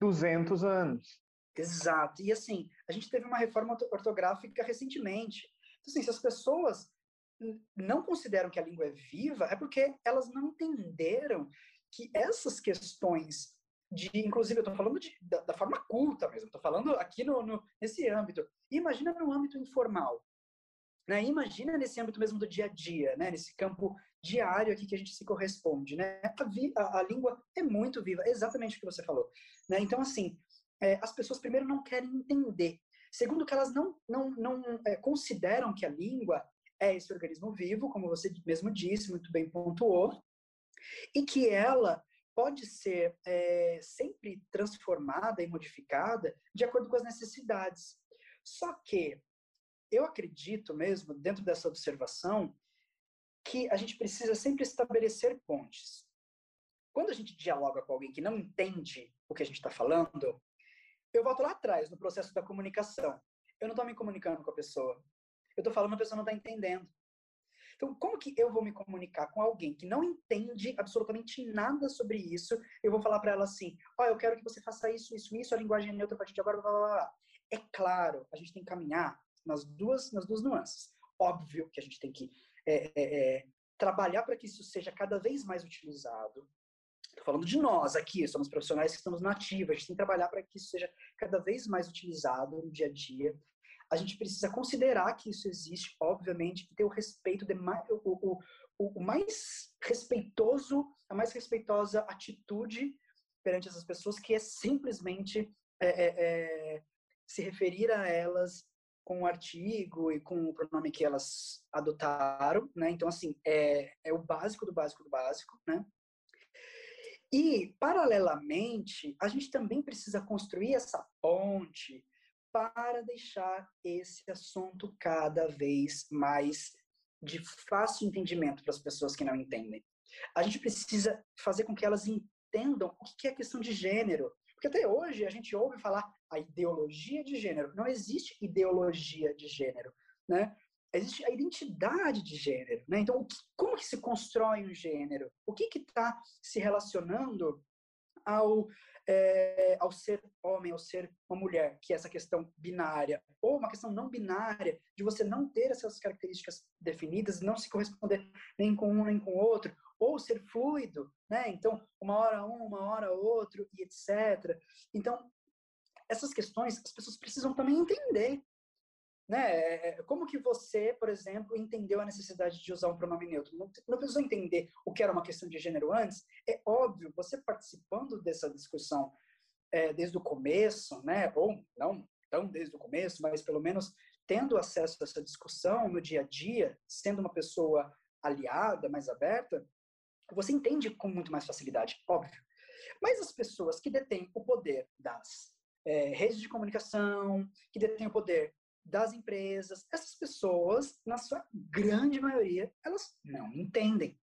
200 anos. Exato. E assim, a gente teve uma reforma ortográfica recentemente. Então, assim, se as pessoas não consideram que a língua é viva, é porque elas não entenderam que essas questões de, inclusive, eu estou falando de, da, da, forma culta mesmo, estou falando aqui no, no, nesse âmbito. Imagina no âmbito informal, né? Imagina nesse âmbito mesmo do dia a dia, né? Nesse campo diário aqui que a gente se corresponde, né? A, vi, a, a língua é muito viva, exatamente o que você falou, né? Então, assim, é, as pessoas primeiro não querem entender. Segundo, que elas não, não, não é, consideram que a língua é esse organismo vivo, como você mesmo disse, muito bem pontuou, e que ela pode ser é, sempre transformada e modificada de acordo com as necessidades. Só que eu acredito mesmo, dentro dessa observação, que a gente precisa sempre estabelecer pontes. Quando a gente dialoga com alguém que não entende o que a gente está falando, eu volto lá atrás, no processo da comunicação. Eu não estou me comunicando com a pessoa. Eu estou falando, a pessoa não está entendendo. Então, como que eu vou me comunicar com alguém que não entende absolutamente nada sobre isso? Eu vou falar para ela assim: ó, oh, eu quero que você faça isso, isso, isso, a linguagem é neutra a partir de agora, blá, blá, blá. É claro, a gente tem que caminhar nas duas, nas duas nuances. Óbvio que a gente tem que é, é, é, trabalhar para que isso seja cada vez mais utilizado. Estou falando de nós aqui, somos profissionais que estamos nativos, a gente tem que trabalhar para que isso seja cada vez mais utilizado no dia a dia a gente precisa considerar que isso existe, obviamente, e ter o respeito, de mais, o, o, o, mais respeitoso, a mais respeitosa atitude perante essas pessoas, que é simplesmente é, é, é, se referir a elas com o artigo e com o pronome que elas adotaram, né? Então, assim, é, é o básico do básico do básico, né? E, paralelamente, a gente também precisa construir essa ponte para deixar esse assunto cada vez mais de fácil entendimento para as pessoas que não entendem. A gente precisa fazer com que elas entendam o que é questão de gênero. Porque até hoje a gente ouve falar a ideologia de gênero. Não existe ideologia de gênero, né? Existe a identidade de gênero, né? Então, como que se constrói um gênero? O que está se relacionando ao é, ao ser homem, ao ser uma mulher, que é essa questão binária, ou uma questão não binária, de você não ter essas características definidas, não se corresponder nem com um nem com o outro, ou ser fluido, né? Então, uma hora um, uma hora outro, e etc. Então, essas questões as pessoas precisam também entender, né? É, é, como que você, por exemplo, entendeu a necessidade de usar um pronome neutro? Não, não precisou entender o que era uma questão de gênero antes. É óbvio, você participando dessa discussão é, desde o começo, né? Ou não tão desde o começo, mas pelo menos tendo acesso a essa discussão no dia a dia, sendo uma pessoa aliada, mais aberta, você entende com muito mais facilidade, óbvio. Mas as pessoas que detêm o poder das é, redes de comunicação, que detêm o poder das empresas, essas pessoas, na sua grande maioria, elas não entendem.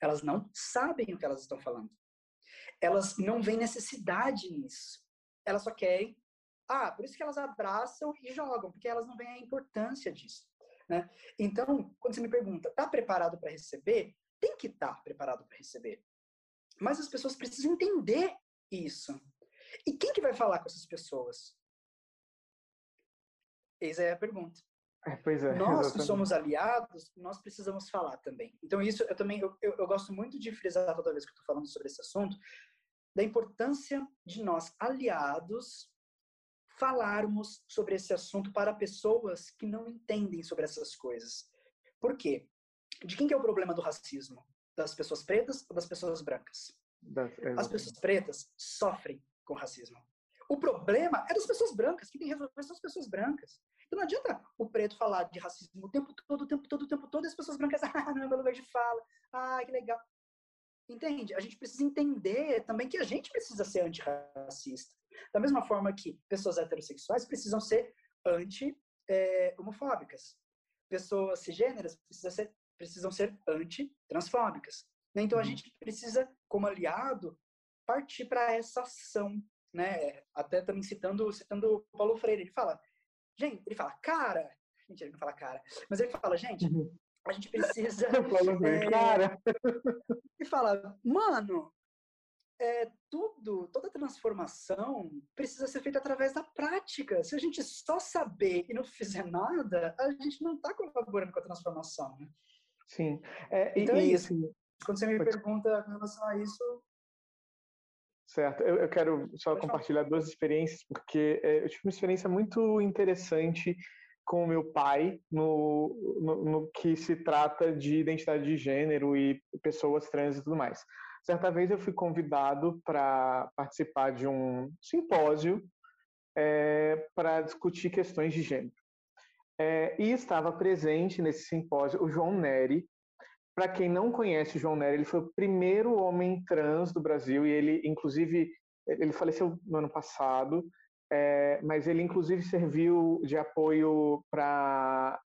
Elas não sabem o que elas estão falando. Elas não veem necessidade nisso. Elas só querem. Ah, por isso que elas abraçam e jogam, porque elas não veem a importância disso. Né? Então, quando você me pergunta, está preparado para receber? Tem que estar tá preparado para receber. Mas as pessoas precisam entender isso. E quem que vai falar com essas pessoas? Eis é a pergunta. É, pois é, nós exatamente. que somos aliados, nós precisamos falar também. Então isso eu também eu, eu, eu gosto muito de frisar toda vez que estou falando sobre esse assunto da importância de nós aliados falarmos sobre esse assunto para pessoas que não entendem sobre essas coisas. Por quê? De quem que é o problema do racismo? Das pessoas pretas ou das pessoas brancas? Das, As pessoas pretas sofrem com racismo. O problema é das pessoas brancas, que tem que resolver são as pessoas brancas. Então não adianta o preto falar de racismo o tempo todo, o tempo todo, o tempo todo, e as pessoas brancas, ah, não é meu lugar de fala, ah, que legal. Entende? A gente precisa entender também que a gente precisa ser antirracista. Da mesma forma que pessoas heterossexuais precisam ser anti-homofóbicas. Pessoas cisgêneras precisam ser, precisam ser anti-transfóbicas. Então a gente precisa, como aliado, partir para essa ação né? Até também citando, citando Paulo Freire, ele fala, gente, ele fala, cara, mentira, ele não fala cara, mas ele fala, gente, uhum. a gente precisa. É, cara. Ele fala, mano, é, tudo, toda transformação precisa ser feita através da prática. Se a gente só saber e não fizer nada, a gente não está colaborando com a transformação. Né? Sim. É, então e, é isso. Assim, Quando você me pergunta com relação a isso, Certo. Eu, eu quero só Pode compartilhar duas experiências, porque é, eu tive uma experiência muito interessante com o meu pai no, no, no, que se trata de identidade de gênero e pessoas trans e tudo mais. Certa vez eu fui convidado para participar de um simpósio é, para discutir questões de gênero. É, e estava presente nesse simpósio o João Neri, para quem não conhece João Nery, ele foi o primeiro homem trans do Brasil e ele, inclusive, ele faleceu no ano passado, é, mas ele, inclusive, serviu de apoio para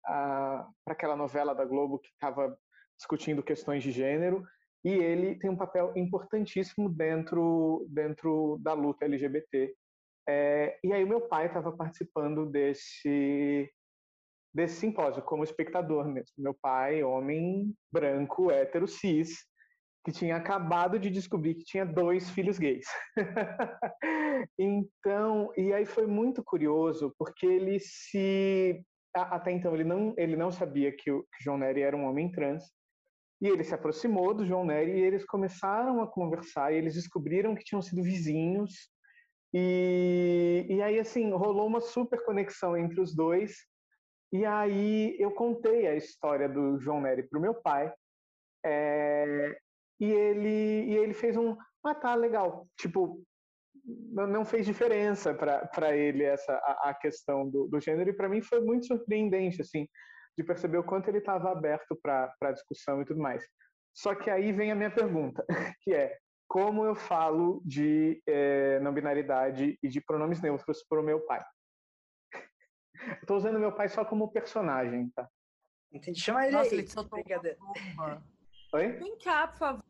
aquela novela da Globo que estava discutindo questões de gênero e ele tem um papel importantíssimo dentro, dentro da luta LGBT. É, e aí o meu pai estava participando desse desse simpósio como espectador mesmo. Meu pai, homem branco, hétero, cis, que tinha acabado de descobrir que tinha dois filhos gays. então, e aí foi muito curioso, porque ele se até então ele não ele não sabia que o que João Nery era um homem trans. E ele se aproximou do João Nery e eles começaram a conversar e eles descobriram que tinham sido vizinhos. E, e aí, assim, rolou uma super conexão entre os dois. E aí eu contei a história do João Nery para o meu pai. É, e, ele, e ele fez um. Ah, tá, legal. Tipo, não fez diferença para ele essa a, a questão do, do, gênero. E para mim foi muito surpreendente, assim, de perceber o quanto ele estava aberto para discussão e tudo mais. Só que aí vem a minha pergunta, que é como eu falo de é, não binaridade e de pronomes neutros para o meu pai? Estou usando meu pai só como personagem, tá? Entendi. Chama ele Nossa, aí. Ele soltou uma bomba. Oi? Vem cá, por favor.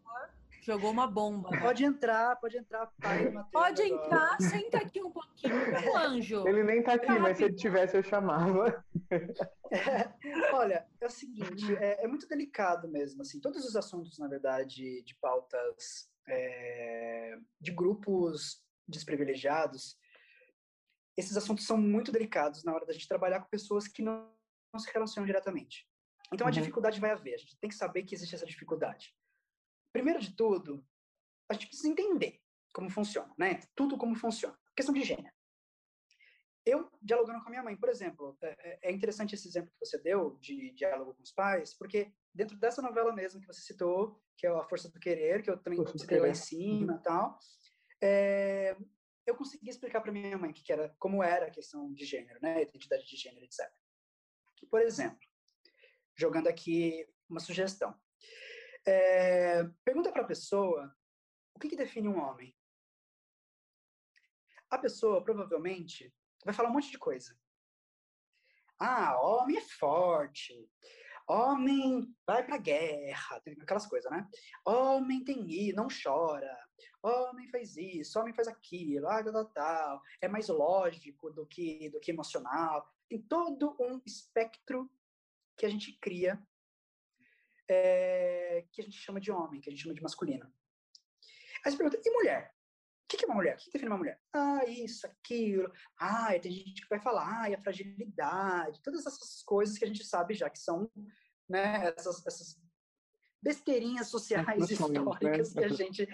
Jogou uma bomba. Pode entrar, pode entrar, pai. Pode entrar, senta aqui um pouquinho, meu anjo. Ele nem tá aqui, mas se ele tivesse, eu chamava. É, olha, é o seguinte, é, é, muito delicado mesmo, assim, todos os assuntos, na verdade, de pautas é, de grupos desprivilegiados, esses assuntos são muito delicados na hora da gente trabalhar com pessoas que não, não se relacionam diretamente. Então, a uhum. dificuldade vai haver. A gente tem que saber que existe essa dificuldade. Primeiro de tudo, a gente precisa entender como funciona, né? Tudo como funciona. Questão de gênero. Eu, dialogando com a minha mãe, por exemplo, é, é, é interessante esse exemplo que você deu de diálogo com os pais, porque dentro dessa novela mesmo que você citou, que é A Força do Querer, que eu também citei lá em cima e uhum. tal, é, eu consegui explicar para minha mãe que, era, como era a questão de gênero, né, identidade de gênero, etc. Que, por exemplo, jogando aqui uma sugestão, é, pergunta para a pessoa o que, que define um homem. A pessoa provavelmente vai falar um monte de coisa. Ah, homem é forte. Homem vai pra guerra, aquelas coisas, né? Homem tem isso, não chora homem faz isso, homem faz aquilo, ah, tal, tal, é mais lógico do que, do que emocional. Tem todo um espectro que a gente cria, é, que a gente chama de homem, que a gente chama de masculino. Aí você pergunta, e mulher? O que é uma mulher? O que define uma mulher? Ah, isso, aquilo. Ah, tem gente que vai falar, ah, a fragilidade, todas essas coisas que a gente sabe já que são, né, essas, essas besteirinhas sociais históricas né? que a gente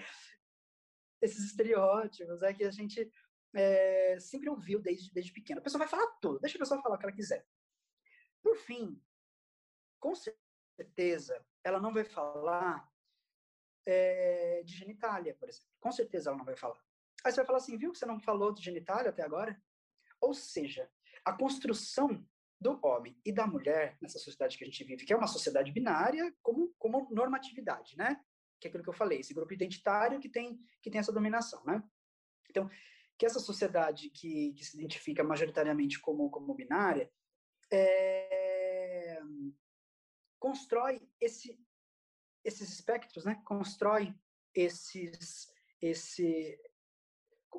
esses estereótipos é que a gente é, sempre ouviu desde, desde pequeno. A pessoa vai falar tudo, deixa a pessoa falar o que ela quiser. Por fim, com certeza, ela não vai falar é, de genitália, por exemplo. Com certeza ela não vai falar. Aí você vai falar assim, viu que você não falou de genitália até agora? Ou seja, a construção do homem e da mulher nessa sociedade que a gente vive, que é uma sociedade binária como, como normatividade, né? Que é aquilo que eu falei, esse grupo identitário que tem, que tem essa dominação, né? Então, que essa sociedade que, que se identifica majoritariamente como, como binária é, constrói esse, esses espectros, né? Constrói esses, esse,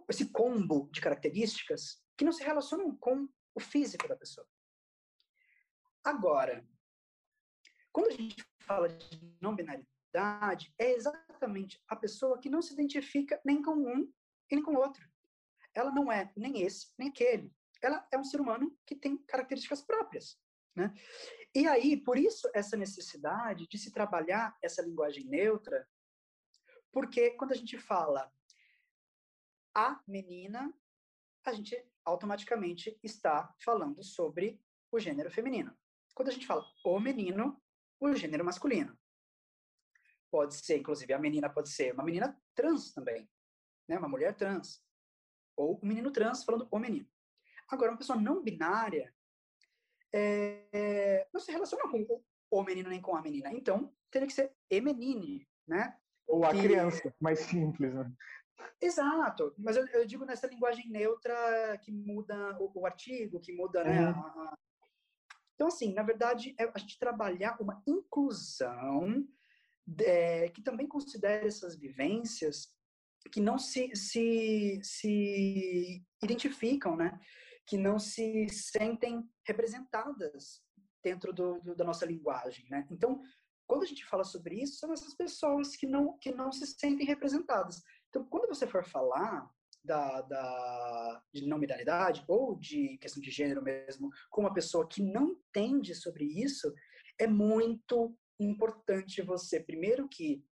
esse combo de características que não se relacionam com o físico da pessoa. Agora, quando a gente fala de não binaridade, é exatamente a pessoa que não se identifica nem com um e nem com outro. Ela não é nem esse, nem aquele. Ela é um ser humano que tem características próprias. Né? E aí, por isso, essa necessidade de se trabalhar essa linguagem neutra, porque quando a gente fala a menina, a gente automaticamente está falando sobre o gênero feminino. Quando a gente fala o menino, o gênero masculino. Pode ser, inclusive, a menina pode ser uma menina trans também, né? uma mulher trans. Ou um menino trans falando o menino. Agora, uma pessoa não binária é, não se relaciona com o menino nem com a menina. Então, teria que ser e menine, né? Ou a que... criança, mais simples, né? Exato, mas eu, eu, digo nessa linguagem neutra que muda o, o artigo, que muda, né? Uhum. Então, assim, na verdade, é a gente trabalhar uma inclusão é, que também considere essas vivências que não se, se, se identificam, né? Que não se sentem representadas dentro do, do, da nossa linguagem, né? Então, quando a gente fala sobre isso, são essas pessoas que não, que não se sentem representadas. Então, quando você for falar da, da, de não ou de questão de gênero mesmo, com uma pessoa que não entende sobre isso, é muito importante você, primeiro que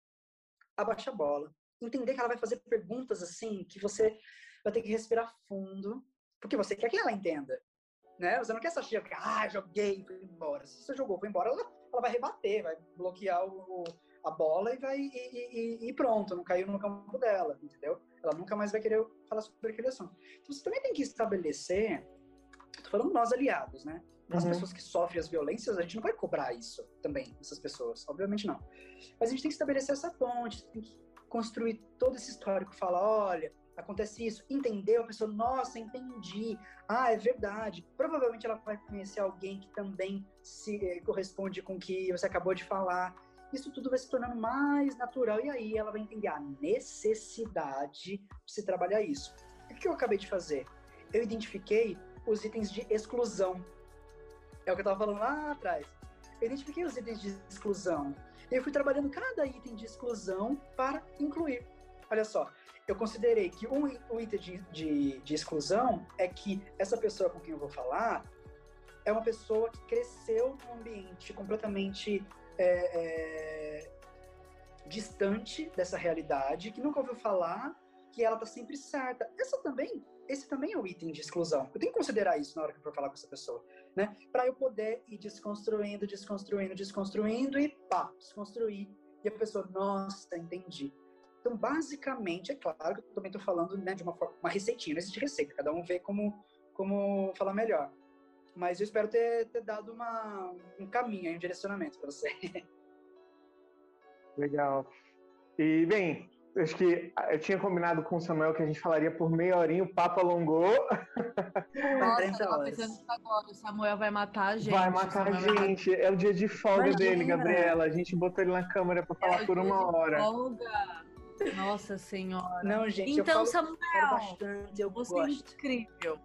abaixar a bola, entender que ela vai fazer perguntas assim, que você vai ter que respirar fundo, porque você quer que ela entenda. Né? Você não quer só chegar, ah, joguei, fui embora. Se você jogou, foi embora, ela, ela vai rebater, vai bloquear o, a bola e vai e, e, e, pronto, não caiu no campo dela, entendeu? Ela nunca mais vai querer falar sobre aquele assunto. Então você também tem que estabelecer, falando nós aliados, né? As uhum. pessoas que sofrem as violências, a gente não vai cobrar isso também, essas pessoas, obviamente não. Mas a gente tem que estabelecer essa ponte, tem que construir todo esse histórico, falar, olha, acontece isso, entendeu? A pessoa, nossa, entendi. Ah, é verdade. Provavelmente ela vai conhecer alguém que também se eh, corresponde com o que você acabou de falar isso tudo vai se tornando mais natural e aí ela vai entender a necessidade de se trabalhar isso. o que eu acabei de fazer? Eu identifiquei os itens de exclusão. É o que eu estava falando lá atrás. Eu identifiquei os itens de exclusão. E eu fui trabalhando cada item de exclusão para incluir. Olha só, eu considerei que um, um item de, de, de, exclusão é que essa pessoa com quem eu vou falar é uma pessoa que cresceu num ambiente completamente é, é, distante dessa realidade, que nunca ouviu falar, que ela tá sempre certa. Essa também, esse também é o item de exclusão. Eu tenho que considerar isso na hora que eu for falar com essa pessoa, né? Para eu poder ir desconstruindo, desconstruindo, desconstruindo e pá, desconstruir. E a pessoa, nossa, entendi. Então, basicamente, é claro que eu também estou falando né, de uma, forma, uma receitinha, não existe receita, cada um vê como, como falar melhor. Mas eu espero ter, ter dado uma, um caminho, um direcionamento para você. Legal. E, bem, acho que eu tinha combinado com o Samuel que a gente falaria por meia horinha, o papo alongou. Nossa, eu tava pensando agora, o Samuel vai matar a gente. Vai matar a gente. É o dia de folga Imagina. dele, Gabriela. A gente botou ele na câmera para falar é por uma hora. Folga. Nossa senhora. Não, gente. Então, Samuel, bastante, eu você é gosto. é incrível.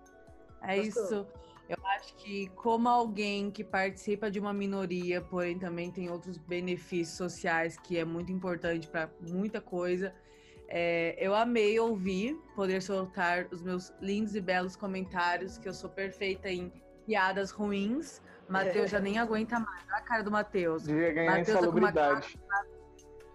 É Gostou? isso. Eu acho que, como alguém que participa de uma minoria, porém também tem outros benefícios sociais, que é muito importante para muita coisa, é, eu amei ouvir, poder soltar os meus lindos e belos comentários, que eu sou perfeita em piadas ruins. Matheus já nem aguenta mais. Olha a cara do Matheus. Devia ganhar Mateus insalubridade.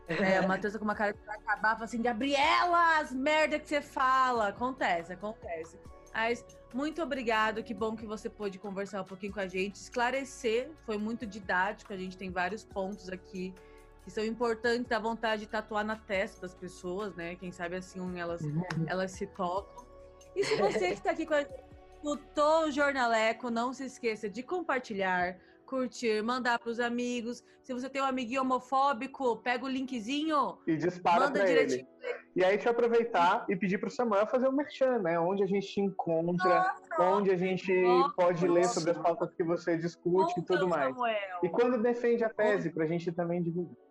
É, o Matheus tá com uma cara que vai acabar, fala assim, Gabriela, as merda que você fala. Acontece, acontece. Mas muito obrigado, que bom que você pôde conversar um pouquinho com a gente, esclarecer, foi muito didático, a gente tem vários pontos aqui que são importantes, da vontade de tatuar na testa das pessoas, né? Quem sabe assim elas, elas se tocam. E se você que está aqui com a gente, escutou o Jornaleco, não se esqueça de compartilhar, curtir, mandar para os amigos. Se você tem um amiguinho homofóbico, pega o linkzinho e dispara para ele. E aí, te aproveitar e pedir para o Samuel fazer o um merchan, né? Onde a gente te encontra, nossa, onde a gente nossa, pode ler sobre as pautas que você discute e tudo mais. Samuel. E quando defende a tese, para a gente também divulgar.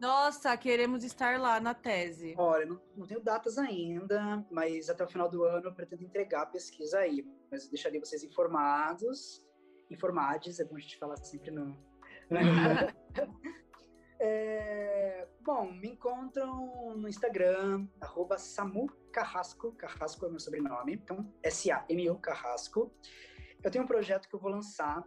Nossa, queremos estar lá na tese. Olha, não, não, tenho datas ainda, mas até o final do ano eu pretendo entregar a pesquisa aí. Mas eu deixaria vocês informados informades, é bom a gente falar sempre no. Né? é, bom, me encontram no Instagram, arroba Samu Carrasco, Carrasco é meu sobrenome, então S-A-M-U Carrasco. Eu tenho um projeto que eu vou lançar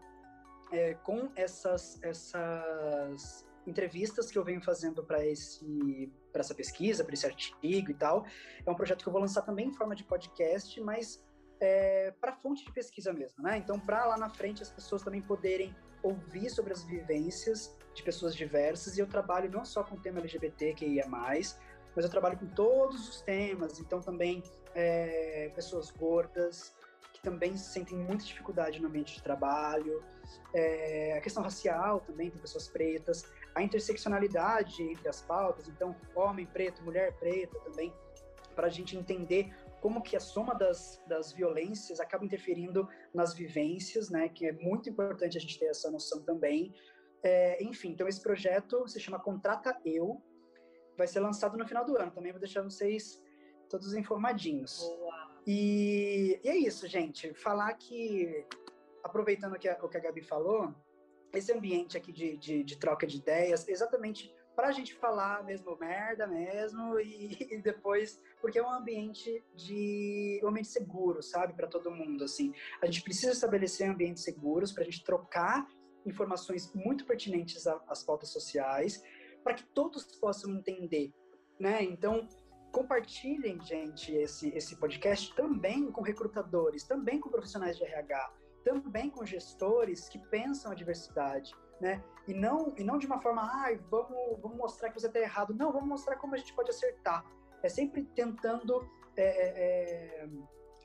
é, com essas, essas entrevistas que eu venho fazendo para esse para essa pesquisa, para esse artigo e tal. É um projeto que eu vou lançar também em forma de podcast, mas é, para fonte de pesquisa mesmo, né? Então, para lá na frente as pessoas também poderem ouvir sobre as vivências de pessoas diversas. E eu trabalho não só com o tema LGBT que ia mais, mas eu trabalho com todos os temas. Então, também é, pessoas gordas que também sentem muita dificuldade no ambiente de trabalho, é, a questão racial também, tem pessoas pretas, a interseccionalidade entre as pautas. Então, homem preto, mulher preta também, para a gente entender como que a soma das, das violências acaba interferindo nas vivências, né? Que é muito importante a gente ter essa noção também. É, enfim, então esse projeto se chama Contrata Eu, vai ser lançado no final do ano. Também vou deixar vocês todos informadinhos. E, e, é isso, gente. Falar que, aproveitando o que a, o que a Gabi falou, esse ambiente aqui de, de, de troca de ideias, exatamente para a gente falar mesmo merda mesmo e, e, depois porque é um ambiente de um ambiente seguro sabe para todo mundo assim. A gente precisa estabelecer ambientes seguros para a gente trocar informações muito pertinentes às pautas sociais para que todos possam entender né? Então compartilhem gente esse esse podcast também com recrutadores também com profissionais de RH também com gestores que pensam a diversidade né? E não, e não de uma forma, ah, vamos, vamos mostrar que você está errado. Não, vamos mostrar como a gente pode acertar. É sempre tentando é, é, é,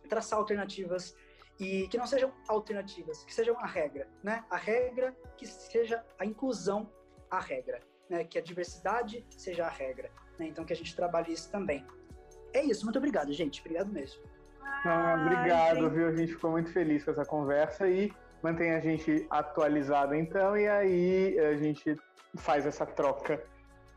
traçar alternativas e que não sejam alternativas, que sejam a regra, né? A regra que seja a inclusão a regra, né? Que a diversidade seja a regra, né? Então que a gente trabalhe isso também. É isso, muito obrigado, gente. Obrigado mesmo. Ah, obrigado, Ai, viu? A gente ficou muito feliz com essa conversa e mantém a gente atualizado então, e aí a gente faz essa troca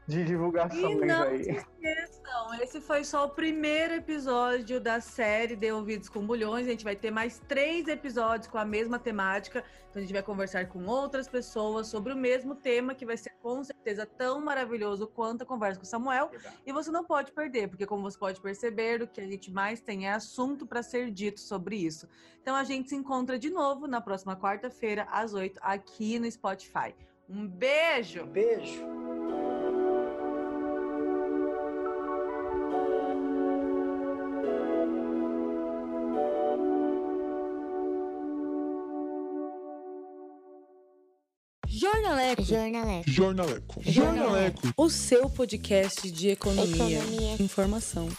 de divulgações e não aí. Se esqueçam, esse foi só o primeiro episódio da série De Ouvidos com Bulhões. A gente vai ter mais três episódios com a mesma temática. Então a gente vai conversar com outras pessoas sobre o mesmo tema, que vai ser com certeza tão maravilhoso quanto a conversa com o Samuel. E você não pode perder, porque como você pode perceber, o que a gente mais tem é assunto para ser dito sobre isso. Então a gente se encontra de novo na próxima quarta-feira, às oito, aqui no Spotify. Um beijo! Um beijo! Jornaleco. Jornaleco. Jornaleco. Jornaleco. O seu podcast de economia. economia. Informação.